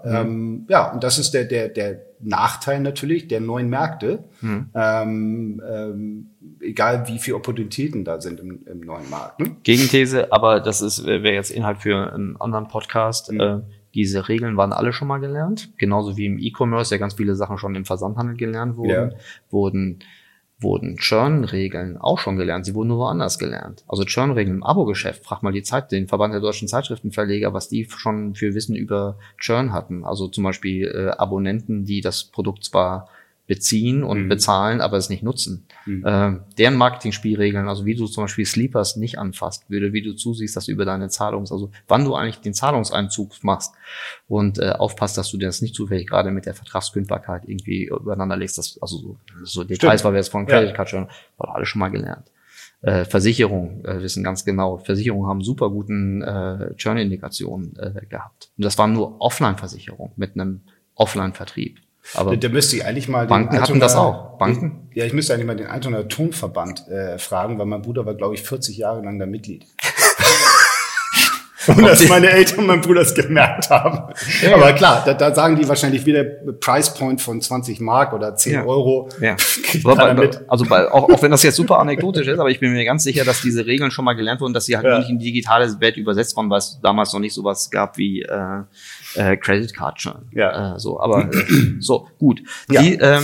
Mhm. Ähm, ja, und das ist der, der, der Nachteil natürlich der neuen Märkte, mhm. ähm, ähm, egal wie viele Opportunitäten da sind im, im neuen Markt. Ne? Gegenthese, aber das ist wäre jetzt Inhalt für einen anderen Podcast. Mhm. Äh, diese Regeln waren alle schon mal gelernt, genauso wie im E-Commerce ja ganz viele Sachen schon im Versandhandel gelernt wurden, ja. wurden wurden Churn-Regeln auch schon gelernt. Sie wurden nur woanders gelernt. Also Churn-Regeln im Abo-Geschäft. Frag mal die Zeit, den Verband der deutschen Zeitschriftenverleger, was die schon für Wissen über Churn hatten. Also zum Beispiel äh, Abonnenten, die das Produkt zwar beziehen und mhm. bezahlen, aber es nicht nutzen. Mhm. Äh, deren Marketing-Spielregeln, also wie du zum Beispiel Sleepers nicht anfasst würde, wie du zusiehst, dass du über deine Zahlungs, also wann du eigentlich den Zahlungseinzug machst und äh, aufpasst, dass du das nicht zufällig gerade mit der Vertragskündbarkeit irgendwie übereinander legst. Das, also so, so Details, weil wir jetzt von Credit Card schon, war alles schon mal gelernt. Äh, Versicherungen äh, wissen ganz genau, Versicherungen haben super guten äh, Churn-Indikationen äh, gehabt. Und das waren nur Offline-Versicherungen mit einem Offline-Vertrieb. Aber da müsste ich eigentlich mal Banken hatten das auch. Banken? Ja, ich müsste eigentlich mal den Altonaer Tonverband äh, fragen, weil mein Bruder war, glaube ich, 40 Jahre lang da Mitglied. Und dass meine Eltern und mein Bruder es gemerkt haben. Ja, Aber klar, da, da sagen die wahrscheinlich wieder Price Point von 20 Mark oder 10 Ja. Euro. Ja. mit. Also bei, auch, auch wenn das jetzt super anekdotisch ist, aber ich bin mir ganz sicher, dass diese Regeln schon mal gelernt wurden, dass sie halt Ja. nicht in die digitale Welt übersetzt wurden, weil es damals noch nicht sowas gab wie äh, äh, Credit Card Churn. Ja. Äh, so, aber äh, so gut. Ja. Die, ähm,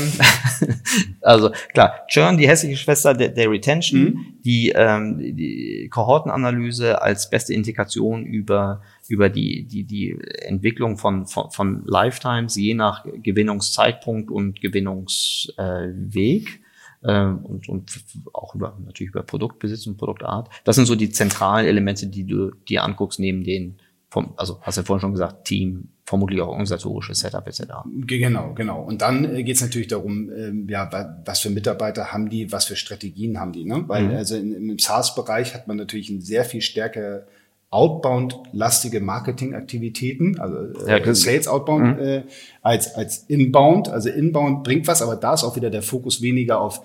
also klar, Churn, die hässliche Schwester der, der Retention, Mhm. die, ähm, die Kohortenanalyse als beste Indikation über über die die die Entwicklung von von, von Lifetimes je nach Gewinnungszeitpunkt und Gewinnungsweg. Äh, und, und auch über, natürlich über Produktbesitz und Produktart. Das sind so die zentralen Elemente, die du dir anguckst, neben den, vom, also hast du ja vorhin schon gesagt, Team, vermutlich auch organisatorische Setup etc. Ge- Genau, genau. Und dann äh, geht es natürlich darum, ähm, ja, wa- was für Mitarbeiter haben die, was für Strategien haben die, ne? Weil Mhm. also in, im SaaS-Bereich hat man natürlich ein sehr viel stärker outbound-lastige Marketingaktivitäten, also äh, Ja, Sales outbound äh, als als inbound. Also inbound bringt was, aber da ist auch wieder der Fokus weniger auf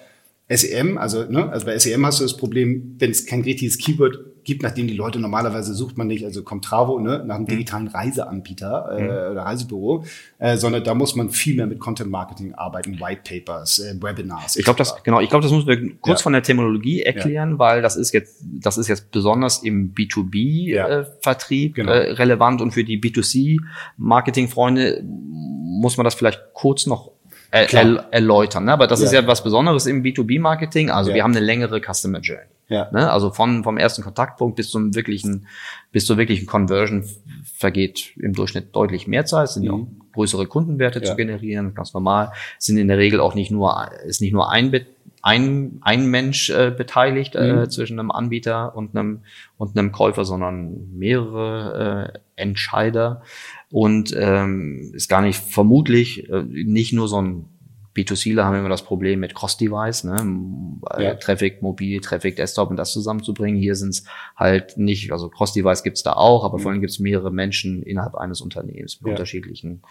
SEM. Also ne, also bei SEM hast du das Problem, wenn es kein richtiges Keyword gibt, nach dem die Leute normalerweise sucht man nicht, also kommt Travo ne, nach einem digitalen Reiseanbieter äh, oder Reisebüro, äh, sondern da muss man viel mehr mit Content Marketing arbeiten, White Papers, äh, Webinars. Ich glaube, das genau. Ich glaube, das müssen wir kurz Ja. von der Terminologie erklären, weil das ist jetzt, das ist jetzt besonders im B2B Ja. äh, Vertrieb Genau. äh, relevant und für die B2C Marketingfreunde muss man das vielleicht kurz noch er, er, erläutern. Ne? Aber das Ja. ist ja was Besonderes im B2B Marketing. Also Ja. wir haben eine längere Customer Journey. Ja. Ne? Also von vom ersten Kontaktpunkt bis zum wirklichen bis zur wirklichen Conversion vergeht im Durchschnitt deutlich mehr Zeit. Es sind ja auch Mhm. größere Kundenwerte zu generieren, ganz normal. Es Sind in der Regel auch nicht nur ist nicht nur ein ein, ein Mensch äh, beteiligt äh, Mhm. zwischen einem Anbieter und einem und einem Käufer, sondern mehrere äh, Entscheider und ähm, ist gar nicht vermutlich äh, nicht nur so ein B2Cler haben immer das Problem mit Cross-Device, ne? äh, Ja. Traffic mobil, Traffic Desktop und das zusammenzubringen. Hier sind es halt nicht, also Cross-Device gibt's da auch, aber vor allem gibt's mehrere Menschen innerhalb eines Unternehmens mit Ja. unterschiedlichen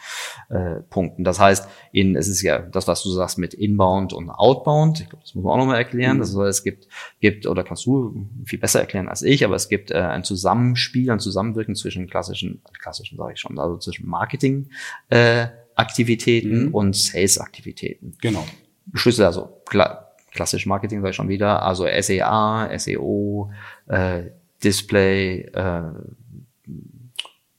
äh, Punkten. Das heißt, in, es ist ja das, was du sagst mit Inbound und Outbound. Ich glaube, das muss man auch nochmal erklären. Mhm. Das heißt, es gibt, gibt, oder kannst du viel besser erklären als ich, aber es gibt äh, ein Zusammenspiel, ein Zusammenwirken zwischen klassischen, klassischen sage ich schon, also zwischen Marketing äh, Aktivitäten Mhm. und Sales-Aktivitäten. Genau. Schlüssel, also kla klassisch Marketing sage ich schon wieder, also SEA, SEO, äh, Display, äh,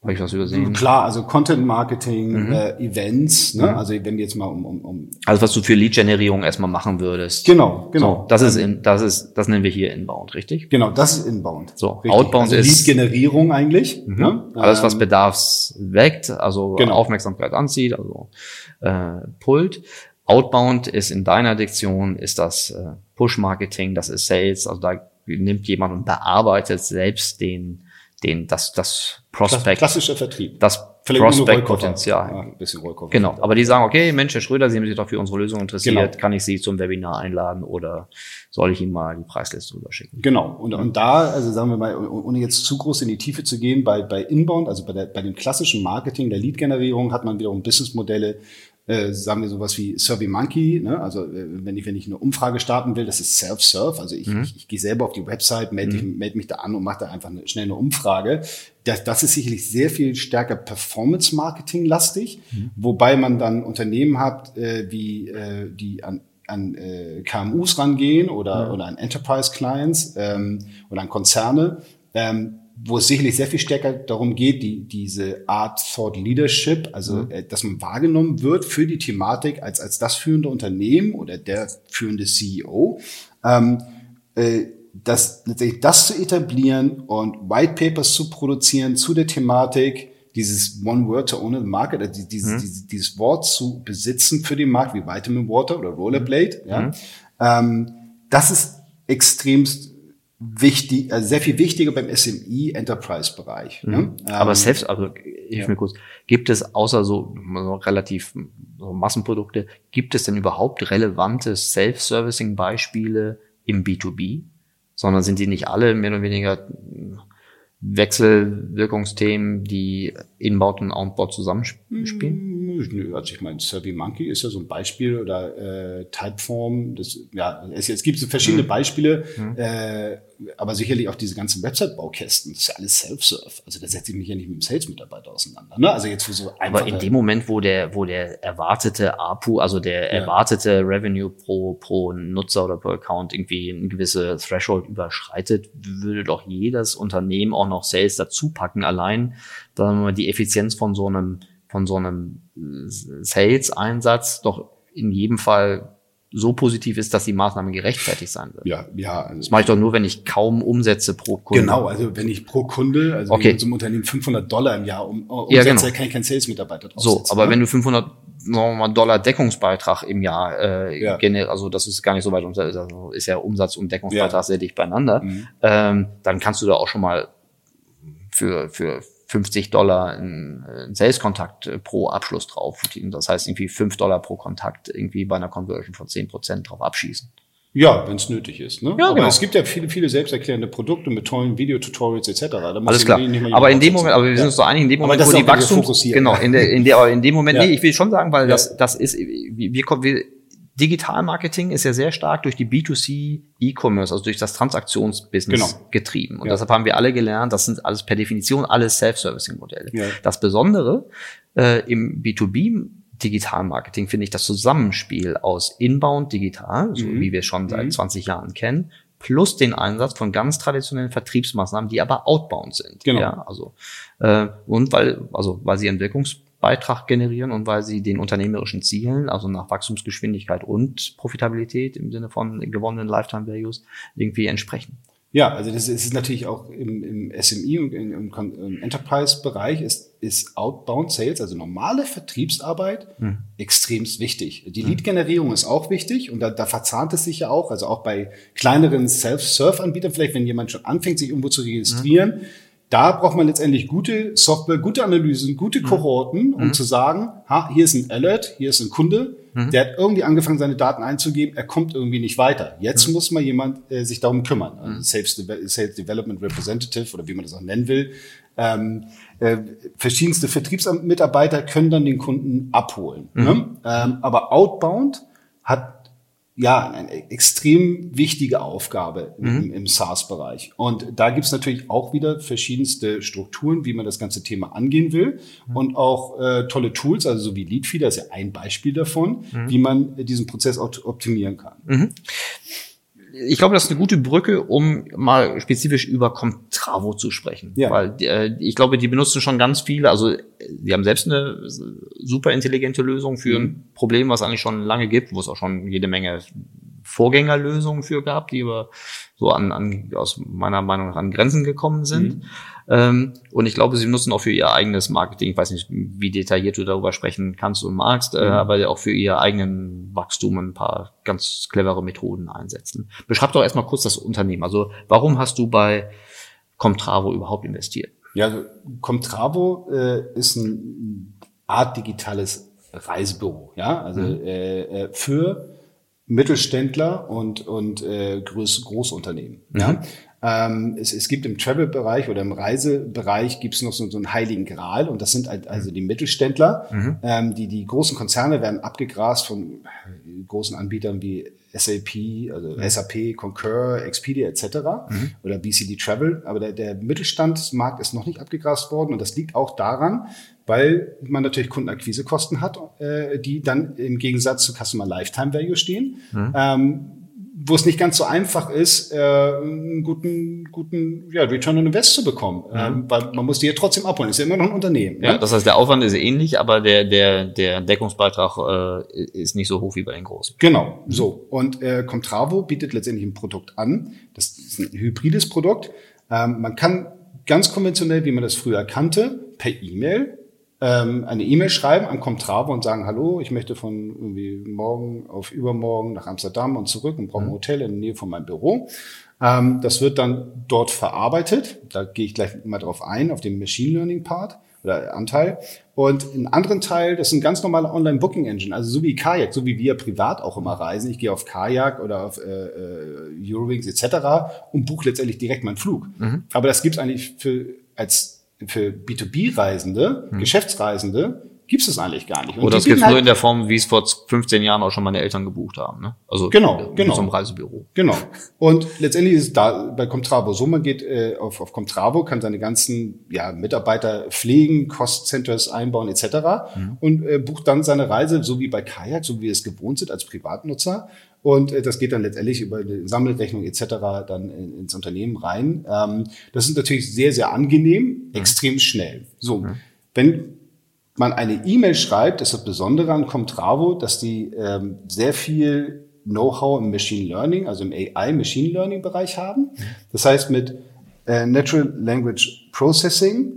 habe ich was übersehen? Klar, also Content Marketing, Mhm. äh, Events, ne? Also wenn wir jetzt mal um, um, um Also was du für Lead-Generierung erstmal machen würdest. genau, genau. So, das ist in, das ist, das nennen wir hier Inbound, richtig? Genau, das ist Inbound. So, Outbound also ist- Lead-Generierung eigentlich. Ne? Alles, was Ähm, Bedarfs weckt, also Genau. Aufmerksamkeit anzieht, also äh, pullt. Outbound ist in deiner Diktion, ist das äh, Push-Marketing, das ist Sales, also da nimmt jemand und bearbeitet selbst den, den, das, das Prospect, klassischer Vertrieb. das Prospect-Potenzial. Ja, ein bisschen Rollkoffer. Genau, aber die sagen, okay, Mensch, Herr Schröder, Sie haben sich doch für unsere Lösung interessiert, Genau. kann ich Sie zum Webinar einladen oder soll ich Ihnen mal die Preisliste rüberschicken? Genau. Und, und da, also sagen wir mal, ohne jetzt zu groß in die Tiefe zu gehen, bei, bei Inbound, also bei, der, bei dem klassischen Marketing, der Lead-Generierung, hat man wiederum Businessmodelle, äh, sagen wir sowas wie SurveyMonkey, ne? also äh, wenn ich, wenn ich eine Umfrage starten will, das ist Self-Serve, also ich, ich, ich gehe selber auf die Website, melde, mich, melde mich da an und mache da einfach eine, schnell eine Umfrage. Das, das ist sicherlich sehr viel stärker Performance-Marketing-lastig, wobei man dann Unternehmen hat, äh, wie äh, die an an äh, KMUs rangehen oder, oder an Enterprise Clients ähm, oder an Konzerne, ähm, wo es sicherlich sehr viel stärker darum geht, die, diese Art Thought Leadership, also äh, dass man wahrgenommen wird für die Thematik als, als das führende Unternehmen oder der führende CEO, ähm, äh, das, letztendlich das zu etablieren und White Papers zu produzieren zu der Thematik, dieses One Word to Own the Market, also dieses, dieses, dieses Wort zu besitzen für den Markt, wie Vitamin Water oder Rollerblade, ja, ähm, das ist extremst wichtig, also sehr viel wichtiger beim SME Enterprise Bereich. Ne? Aber Ähm, selbst, also hilf ja. mir kurz, gibt es außer so, so relativ so Massenprodukte, gibt es denn überhaupt relevante Self-Servicing-Beispiele im B2B? sondern sind die nicht alle mehr oder weniger Wechselwirkungsthemen, die Inbound und Outbound zusammenspielen? Nö, also ich meine, Survey Monkey ist ja so ein Beispiel oder äh, Typeform. Das, ja, es, es gibt so verschiedene mhm. Beispiele, mhm. Äh, aber sicherlich auch diese ganzen Website-Baukästen. Das ist ja alles Self-Serve. Also da setze ich mich ja nicht mit dem Sales-Mitarbeiter auseinander. Ne? Also jetzt für so Aber in dem Moment, wo der, wo der erwartete APU, also der ja. erwartete Revenue pro pro Nutzer oder pro Account irgendwie ein gewisse Threshold überschreitet, würde doch jedes Unternehmen auch noch Sales dazu packen. Allein, sagen wir mal, die Effizienz von so einem von so einem Sales-Einsatz doch in jedem Fall so positiv ist, dass die Maßnahme gerechtfertigt sein wird. Ja, ja. Also das mache ich doch nur, wenn ich kaum Umsätze pro Kunde. Genau, also wenn ich pro Kunde, also okay. wenn zum Unternehmen 500 Dollar im Jahr um, umsetze, ja, genau. kann ich keinen Sales-Mitarbeiter drauf So, aber ne? wenn du 500 mal, Dollar Deckungsbeitrag im Jahr äh, ja. generell, also das ist gar nicht so weit, also ist ja Umsatz und Deckungsbeitrag ja. sehr dicht beieinander, mhm. ähm, dann kannst du da auch schon mal für, für 50 Dollar ein, Sales-Kontakt äh, pro Abschluss drauf. Das heißt irgendwie 5 Dollar pro Kontakt irgendwie bei einer Conversion von 10 Prozent drauf abschießen. Ja, wenn es nötig ist. Ne? Ja, aber genau. es gibt ja viele, viele selbsterklärende Produkte mit tollen Videotutorials etc. Da Alles klar. Aber in dem Moment, aber wir sind uns doch einig, in dem Moment, wo die Wachstum, genau, in der, in der, in dem Moment, ja. nee, ich will schon sagen, weil ja. das, das ist, wir, wir, wir Digital-Marketing ist ja sehr stark durch die B2C E-Commerce, also durch das Transaktionsbusiness genau. getrieben. Und ja. deshalb haben wir alle gelernt, das sind alles per Definition alles Self-Servicing-Modelle. Ja. Das Besondere äh, im B2B Digital-Marketing finde ich das Zusammenspiel aus Inbound Digital, so mhm. wie wir es schon seit mhm. 20 Jahren kennen, plus den Einsatz von ganz traditionellen Vertriebsmaßnahmen, die aber outbound sind. Genau. Ja, also äh, und weil also weil sie einen Wirkungs Beitrag generieren und weil sie den unternehmerischen Zielen, also nach Wachstumsgeschwindigkeit und Profitabilität im Sinne von gewonnenen Lifetime Values irgendwie entsprechen. Ja, also das ist natürlich auch im, im SMI und im, im Enterprise-Bereich ist, ist Outbound Sales, also normale Vertriebsarbeit, hm. extremst wichtig. Die hm. Lead-Generierung ist auch wichtig und da, da verzahnt es sich ja auch, also auch bei kleineren Self-Serve-Anbietern, vielleicht wenn jemand schon anfängt, sich irgendwo zu registrieren, hm da braucht man letztendlich gute Software, gute Analysen, gute mhm. Kohorten, um mhm. zu sagen, ha, hier ist ein Alert, hier ist ein Kunde, mhm. der hat irgendwie angefangen, seine Daten einzugeben, er kommt irgendwie nicht weiter. Jetzt mhm. muss mal jemand äh, sich darum kümmern. Also mhm. Sales, Sales, Development Representative oder wie man das auch nennen will. Ähm, äh, verschiedenste Vertriebsmitarbeiter können dann den Kunden abholen. Ne? Mhm. Ähm, aber Outbound hat ja, eine extrem wichtige Aufgabe mhm. im, im SaaS-Bereich. Und da gibt's natürlich auch wieder verschiedenste Strukturen, wie man das ganze Thema angehen will. Mhm. Und auch äh, tolle Tools, also so wie Leadfeeder ist ja ein Beispiel davon, mhm. wie man diesen Prozess optimieren kann. Mhm ich glaube, das ist eine gute Brücke, um mal spezifisch über Comtravo zu sprechen. Ja. Weil äh, ich glaube, die benutzen schon ganz viele, also die haben selbst eine super intelligente Lösung für mhm. ein Problem, was eigentlich schon lange gibt, wo es auch schon jede Menge Vorgängerlösungen für gab, die aber so an, an aus meiner Meinung nach an Grenzen gekommen sind. Mhm. Ähm, und ich glaube, sie nutzen auch für ihr eigenes Marketing, ich weiß nicht, wie detailliert du darüber sprechen kannst und magst, äh, mhm. aber auch für ihr eigenen Wachstum ein paar ganz clevere Methoden einsetzen. Beschreib doch erstmal kurz das Unternehmen. Also warum hast du bei Comtravo überhaupt investiert? Ja, also Comtravo äh, ist ein Art digitales Reisebüro, ja, also mhm. äh, äh für Mittelständler und, und äh, Groß, Großunternehmen. Mhm. Ja? Ähm, es, es gibt im Travel-Bereich oder im Reisebereich gibt es noch so, so einen heiligen Gral und das sind halt also die Mittelständler. Mhm. Ähm, die, die großen Konzerne werden abgegrast von großen Anbietern wie SAP, also mhm. SAP, Concur, Expedia etc. Mhm. oder BCD Travel. Aber der, der Mittelstandsmarkt ist noch nicht abgegrast worden und das liegt auch daran, weil man natürlich Kundenakquisekosten hat, äh, die dann im Gegensatz zu Customer Lifetime Value stehen. Mhm. Ähm, wo es nicht ganz so einfach ist, äh, einen guten, guten ja, Return on Invest zu bekommen. Mhm. Ähm, weil man muss die ja trotzdem abholen. Ist ja immer noch ein Unternehmen. Ja, ne? das heißt, der Aufwand ist ähnlich, aber der, der, der Deckungsbeitrag äh, ist nicht so hoch wie bei den großen. Genau, so. Und äh, Comtravo bietet letztendlich ein Produkt an. Das ist ein hybrides Produkt. Ähm, man kann ganz konventionell, wie man das früher kannte, per E-Mail ähm, eine E-Mail schreiben an Comtravo und sagen, hallo, ich möchte von irgendwie morgen auf übermorgen nach Amsterdam und zurück und brauche ein mhm. Hotel in der Nähe von meinem Büro. Ähm, das wird dann dort verarbeitet. Da gehe ich gleich mal drauf ein, auf den Machine Learning Part. oder Anteil. Und einen anderen Teil, das ist ein ganz normaler Online-Booking-Engine, also so wie Kajak, so wie wir privat auch immer reisen. Ich gehe auf Kajak oder auf äh, äh, Eurowings etc. und buche letztendlich direkt meinen Flug. Mhm. Aber das gibt's eigentlich für als für B2B-Reisende, mhm. Geschäftsreisende, gibt es das eigentlich gar nicht. Und Oder es gibt halt nur in der Form, wie es vor 15 Jahren auch schon meine Eltern gebucht haben. Ne? Also genau, genau. zum Reisebüro. Genau. Und letztendlich ist es da bei Comtravo so, man geht äh, auf, auf Comtravo, kann seine ganzen ja, Mitarbeiter pflegen, Cost Centers einbauen etc. Mhm. und äh, bucht dann seine Reise, so wie bei Kajak, so wie wir es gewohnt sind als Privatnutzer. Und äh, das geht dann letztendlich über eine Sammelrechnung etc. dann in, ins Unternehmen rein. Ähm, das ist natürlich sehr, sehr angenehm, mhm. extrem schnell. So, mhm. wenn man eine E-Mail schreibt, ist das Besondere an Comtravo, dass die ähm, sehr viel Know-how im Machine Learning, also im AI Machine Learning Bereich haben. Das heißt, mit äh, Natural Language Processing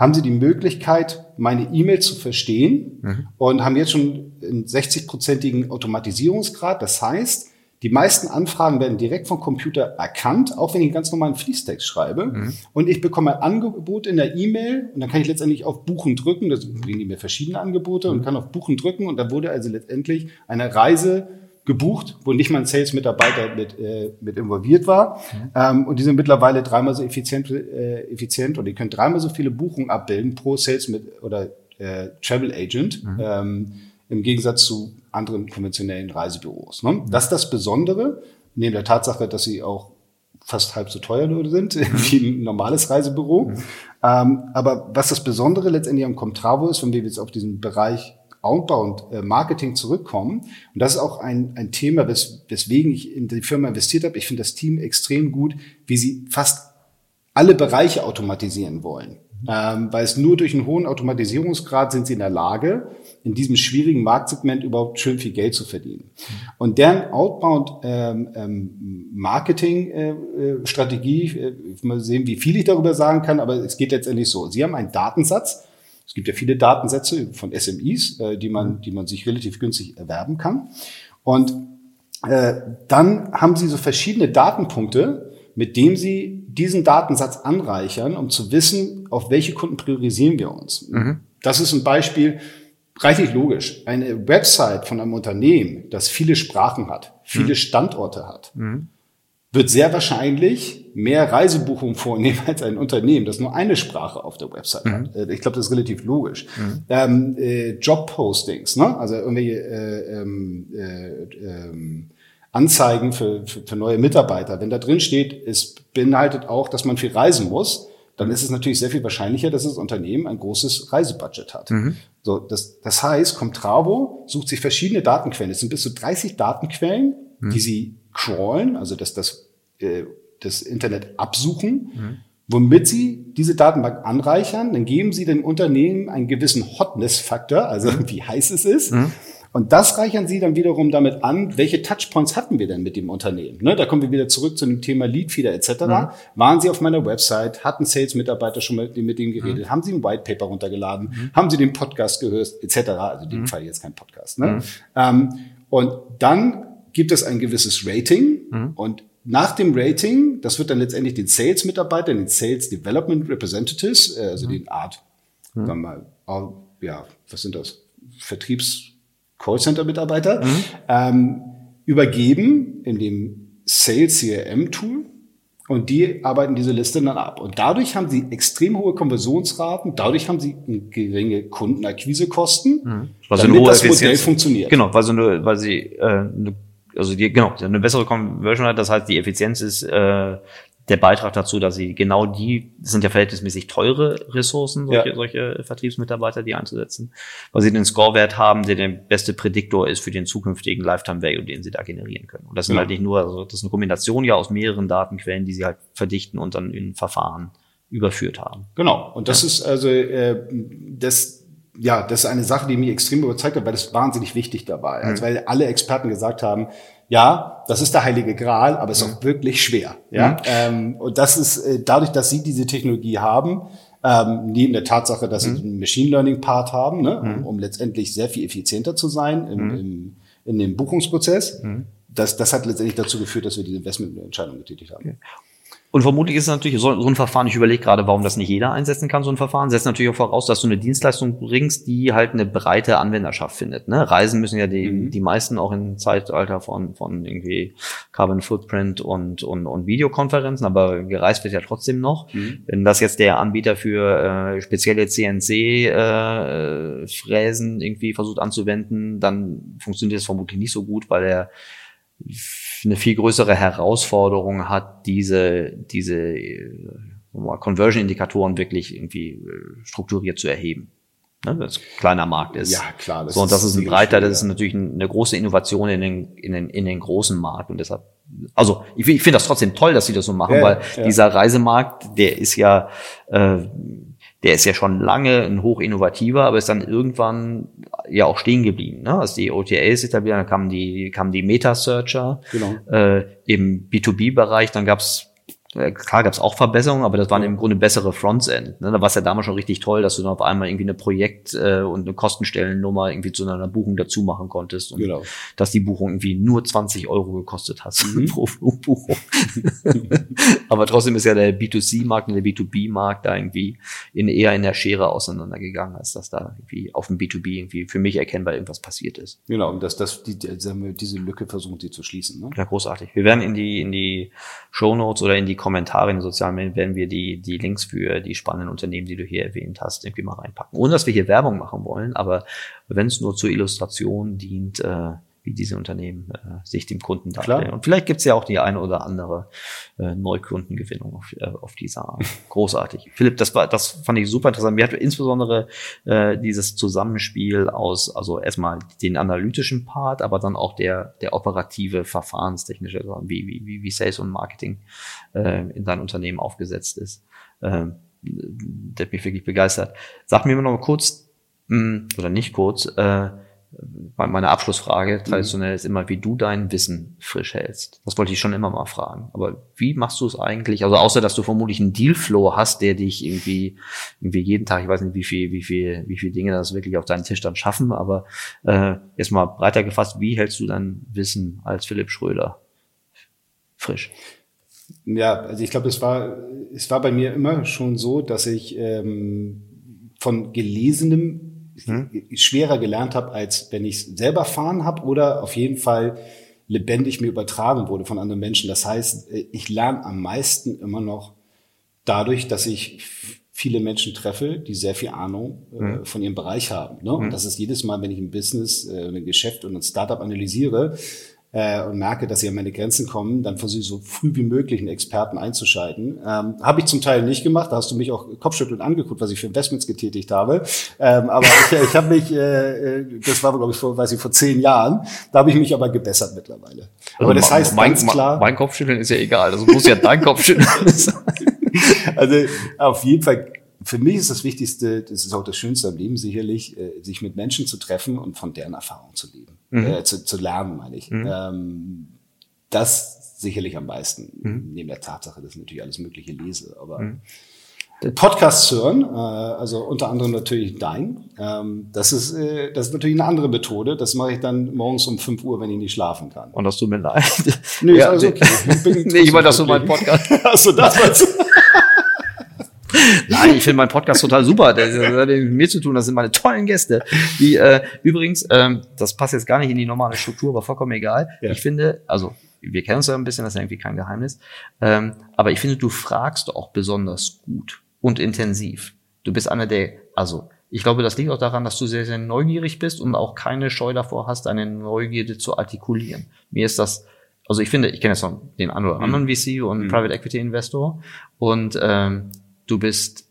haben sie die Möglichkeit, meine E-Mail zu verstehen mhm. und haben jetzt schon einen 60-prozentigen Automatisierungsgrad. Das heißt, die meisten Anfragen werden direkt vom Computer erkannt, auch wenn ich einen ganz normalen Fließtext schreibe. Mhm. Und ich bekomme ein Angebot in der E-Mail und dann kann ich letztendlich auf Buchen drücken. Das bringen die mir verschiedene Angebote mhm. und kann auf Buchen drücken. Und da wurde also letztendlich eine Reise gebucht, wo nicht mal ein Sales-Mitarbeiter mit, äh, mit involviert war. Mhm. Ähm, und die sind mittlerweile dreimal so effizient, äh, effizient und die können dreimal so viele Buchungen abbilden pro Sales mit oder äh, Travel Agent. Mhm. Ähm, im Gegensatz zu anderen konventionellen Reisebüros. Ne? Das ist das Besondere, neben der Tatsache, dass sie auch fast halb so teuer sind wie ein normales Reisebüro. Mhm. Ähm, aber was das Besondere letztendlich am Comtravo ist, wenn wir jetzt auf diesen Bereich Outbound äh, Marketing zurückkommen, und das ist auch ein, ein Thema, wes, weswegen ich in die Firma investiert habe. Ich finde das Team extrem gut, wie sie fast alle Bereiche automatisieren wollen. Mhm. Ähm, weil es nur durch einen hohen Automatisierungsgrad sind sie in der Lage, in diesem schwierigen Marktsegment überhaupt schön viel Geld zu verdienen. Und deren Outbound ähm, ähm, Marketing äh, äh, Strategie, äh, mal sehen, wie viel ich darüber sagen kann, aber es geht letztendlich so. Sie haben einen Datensatz. Es gibt ja viele Datensätze von SMEs, äh, die man, die man sich relativ günstig erwerben kann. Und äh, dann haben Sie so verschiedene Datenpunkte, mit dem Sie diesen Datensatz anreichern, um zu wissen, auf welche Kunden priorisieren wir uns. Mhm. Das ist ein Beispiel, reichlich logisch. Eine Website von einem Unternehmen, das viele Sprachen hat, viele mhm. Standorte hat, mhm. Wird sehr wahrscheinlich mehr Reisebuchungen vornehmen als ein Unternehmen, das nur eine Sprache auf der Website mhm. hat. Äh, ich glaube, das ist relativ logisch. Mhm. Ähm, äh, Jobpostings, ne? also irgendwelche äh, ähm, äh, ähm, Anzeigen für, für, für neue Mitarbeiter. Wenn da drin steht, es beinhaltet auch, dass man viel reisen muss, dann ist es natürlich sehr viel wahrscheinlicher, dass das Unternehmen ein großes Reisebudget hat. Mhm. So, das, das heißt, Comtravo sucht sich verschiedene Datenquellen. Es sind bis zu 30 Datenquellen, mhm. die sie crawlen, also dass das, äh, das Internet absuchen, mhm. womit sie diese Datenbank anreichern. Dann geben sie dem Unternehmen einen gewissen Hotness-Faktor, also mhm. wie heiß es ist. Mhm. Und das reichern Sie dann wiederum damit an, welche Touchpoints hatten wir denn mit dem Unternehmen? Ne, da kommen wir wieder zurück zu dem Thema Leadfeeder etc. Mhm. Waren Sie auf meiner Website? Hatten Sales-Mitarbeiter schon mit, mit denen geredet? Mhm. Haben Sie ein White Paper runtergeladen? Mhm. Haben Sie den Podcast gehört etc.? Also in dem mhm. Fall jetzt kein Podcast. Ne? Mhm. Ähm, und dann gibt es ein gewisses Rating mhm. und nach dem Rating, das wird dann letztendlich den Sales-Mitarbeitern, den Sales Development Representatives, äh, also den Art, sagen wir mal, ja, was sind das? Vertriebs Callcenter-Mitarbeiter, mhm. ähm, übergeben in dem Sales CRM-Tool und die arbeiten diese Liste dann ab. Und dadurch haben sie extrem hohe Konversionsraten, dadurch haben sie geringe Kundenakquisekosten, mhm. damit das Modell funktioniert. Genau, weil, so eine, weil sie äh, eine, also die, genau, eine bessere Conversion hat, das heißt, die Effizienz ist äh, der Beitrag dazu, dass sie genau die, das sind ja verhältnismäßig teure Ressourcen, solche, ja. solche Vertriebsmitarbeiter, die einzusetzen, weil sie den Scorewert haben, der der beste Prädiktor ist für den zukünftigen Lifetime Value, den sie da generieren können. Und das sind ja. halt nicht nur, also das ist eine Kombination ja aus mehreren Datenquellen, die sie halt verdichten und dann in Verfahren überführt haben. Genau. Und das ja. ist also äh, das ja, das ist eine Sache, die mich extrem überzeugt hat, weil das wahnsinnig wichtig dabei. Also, weil alle Experten gesagt haben, ja, das ist der heilige Gral, aber es ist mhm. auch wirklich schwer. Ja, mhm. ähm, und das ist äh, dadurch, dass sie diese Technologie haben, ähm, neben der Tatsache, dass sie einen Machine Learning Part haben, ne, um, um, letztendlich sehr viel effizienter zu sein im, im, in dem Buchungsprozess. Das, das hat letztendlich dazu geführt, dass wir diese Investmententscheidung getätigt haben. Und vermutlich ist es natürlich so, so ein Verfahren, ich überlege gerade, warum das nicht jeder einsetzen kann, so ein Verfahren, setzt natürlich auch voraus, dass du eine Dienstleistung bringst, die halt eine breite Anwenderschaft findet. Ne? Reisen müssen ja die, mhm. die meisten auch im Zeitalter von, von irgendwie Carbon Footprint und, und, und Videokonferenzen, aber gereist wird ja trotzdem noch. Mhm. Wenn das jetzt der Anbieter für äh, spezielle CNC-Fräsen äh, irgendwie versucht anzuwenden, dann funktioniert das vermutlich nicht so gut, weil er eine viel größere Herausforderung hat, diese, diese äh, Conversion-Indikatoren wirklich irgendwie äh, strukturiert zu erheben. Ne, das kleiner Markt ist. Ja, klar. Das so, und das ist ein breiter, das ist natürlich eine große Innovation in den, in den, in den großen Markt. Und deshalb, also ich, ich finde das trotzdem toll, dass sie das so machen, ja, weil ja. dieser Reisemarkt, der ist ja, äh, der ist ja schon lange ein hochinnovativer, aber ist dann irgendwann ja auch stehen geblieben. Ne? Als die OTAs etabliert, dann kamen die, kamen die Meta-Searcher genau. äh, im B2B-Bereich, dann gab's klar gab es auch Verbesserungen, aber das waren im Grunde bessere Frontend. Ne? Da war es ja damals schon richtig toll, dass du dann auf einmal irgendwie eine Projekt- äh, und eine Kostenstellennummer irgendwie zu einer Buchung dazu machen konntest. Und genau. dass die Buchung irgendwie nur 20 Euro gekostet hat mhm. pro Flugbuchung. aber trotzdem ist ja der B2C-Markt und der B2B-Markt da irgendwie in, eher in der Schere auseinandergegangen, als dass da irgendwie auf dem B2B irgendwie für mich erkennbar irgendwas passiert ist. Genau, und dass das die, diese Lücke versuchen sie zu schließen. Ne? Ja, großartig. Wir werden in die, in die Show Notes oder in die Kommentare in den sozialen Medien werden wir die, die Links für die spannenden Unternehmen, die du hier erwähnt hast, irgendwie mal reinpacken. Ohne dass wir hier Werbung machen wollen, aber wenn es nur zur Illustration dient, äh, wie diese Unternehmen äh, sich dem Kunden darstellen. Und vielleicht gibt's ja auch die eine oder andere äh, Neukundengewinnung auf, äh, auf dieser Art. Großartig. Philipp, das war, das fand ich super interessant. Mir hat insbesondere äh, dieses Zusammenspiel aus, also erstmal den analytischen Part, aber dann auch der, der operative, verfahrenstechnische, also wie, wie, wie Sales und Marketing äh, in deinem Unternehmen aufgesetzt ist. Äh, der hat mich wirklich begeistert. Sag mir mal noch kurz, mh, hm, oder nicht kurz, äh, meine Abschlussfrage mhm. traditionell ist immer, wie du dein Wissen frisch hältst. Das wollte ich schon immer mal fragen. Aber wie machst du es eigentlich? Also außer, dass du vermutlich einen Dealflow hast, der dich irgendwie, irgendwie jeden Tag, ich weiß nicht, wie viel, wie viel, wie viel Dinge das wirklich auf deinen Tisch dann schaffen, aber äh, jetzt mal breiter gefasst, wie hältst du dein Wissen als Philipp Schröder frisch? Ja, also ich glaube, es war, es war bei mir immer schon so, dass ich ähm, von gelesenem hm? schwerer gelernt habe, als wenn ich es selber fahren habe oder auf jeden Fall lebendig mir übertragen wurde von anderen Menschen. Das heißt, äh, ich lerne am meisten immer noch dadurch, dass ich viele Menschen treffe, die sehr viel Ahnung äh, hm. von ihrem Bereich haben. Ne? Und hm. das ist jedes Mal, wenn ich ein Business, äh, ein Geschäft und ein Startup analysiere, äh, und merke, dass sie an meine Grenzen kommen, dann versuche ich so früh wie möglich einen Experten einzuschalten. Ähm, habe ich zum Teil nicht gemacht, da hast du mich auch kopfschüttelnd angeguckt, was ich für Investments getätigt habe. Ähm, aber ich, ich habe mich, äh, äh, das war glaube ich vor, weiß ich, vor zehn Jahren, da habe ich mich aber gebessert mittlerweile. Aber also das heißt mein, ganz klar. Mein Kopfschütteln ist ja egal, also muss ja dein Kopfschütteln sein. also auf jeden Fall für mich ist das Wichtigste, das ist auch das Schönste am Leben sicherlich, äh, sich mit Menschen zu treffen und von deren Erfahrung zu leben, mhm. äh, zu, zu lernen, meine ich. Mhm. Ähm, das sicherlich am meisten, mhm. neben der Tatsache, dass ich natürlich alles Mögliche lese, aber mhm. Podcasts hören, äh, also unter anderem natürlich dein. Ähm, das ist äh, das ist natürlich eine andere Methode. Das mache ich dann morgens um 5 Uhr, wenn ich nicht schlafen kann. Und das tut mir leid. Nee, ja, ist alles okay. Ich nee, ich meine, dass du meinen Podcast. Achso, das war's. Nein, ich finde meinen Podcast total super. Das hat mit mir zu tun. Das sind meine tollen Gäste. Die äh, übrigens, ähm, das passt jetzt gar nicht in die normale Struktur, aber vollkommen egal. Ja. Ich finde, also wir kennen uns ja ein bisschen, das ist irgendwie kein Geheimnis. Ähm, aber ich finde, du fragst auch besonders gut und intensiv. Du bist einer der, also ich glaube, das liegt auch daran, dass du sehr, sehr neugierig bist und auch keine Scheu davor hast, deine Neugierde zu artikulieren. Mir ist das, also ich finde, ich kenne jetzt noch den einen oder mhm. anderen VC und mhm. Private Equity Investor und ähm, du bist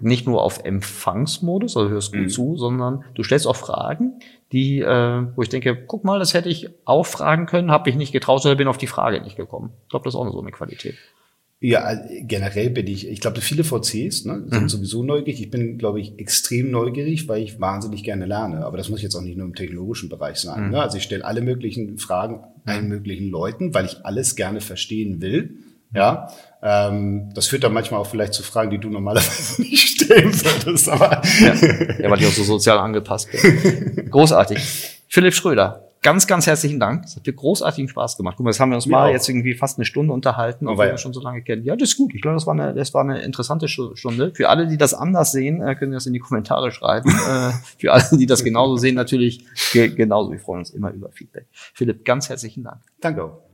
nicht nur auf Empfangsmodus, also hörst gut mhm. zu, sondern du stellst auch Fragen, die, äh, wo ich denke, guck mal, das hätte ich auch fragen können, habe ich nicht getraut oder bin auf die Frage nicht gekommen. Ich glaube, das ist auch so eine Qualität. Ja, äh, generell bin ich, ich glaube, viele VCs ne, sind mhm. sowieso neugierig. Ich bin, glaube ich, extrem neugierig, weil ich wahnsinnig gerne lerne. Aber das muss jetzt auch nicht nur im technologischen Bereich sein. Mhm. Ne? Also ich stelle alle möglichen Fragen allen mhm. möglichen Leuten, weil ich alles gerne verstehen will. Ja, ähm, das führt dann manchmal auch vielleicht zu Fragen, die du normalerweise nicht stellen würdest. Aber ja, ja weil ich auch so sozial angepasst bin. Großartig. Philipp Schröder, ganz, ganz herzlichen Dank. Es hat mir großartigen Spaß gemacht. Guck mal, jetzt haben wir uns Mir mal auch. jetzt irgendwie fast eine Stunde unterhalten, Aber obwohl ja. wir schon so lange kennen. Ja, das ist gut. Ich glaube, das war eine, das war eine interessante Stu- Stunde. Für alle, die das anders sehen, äh, können Sie das in die Kommentare schreiben. äh, für alle, die das genauso sehen, natürlich ge genauso. Wir freuen uns immer über Feedback. Philipp, ganz herzlichen Dank. Danke auch.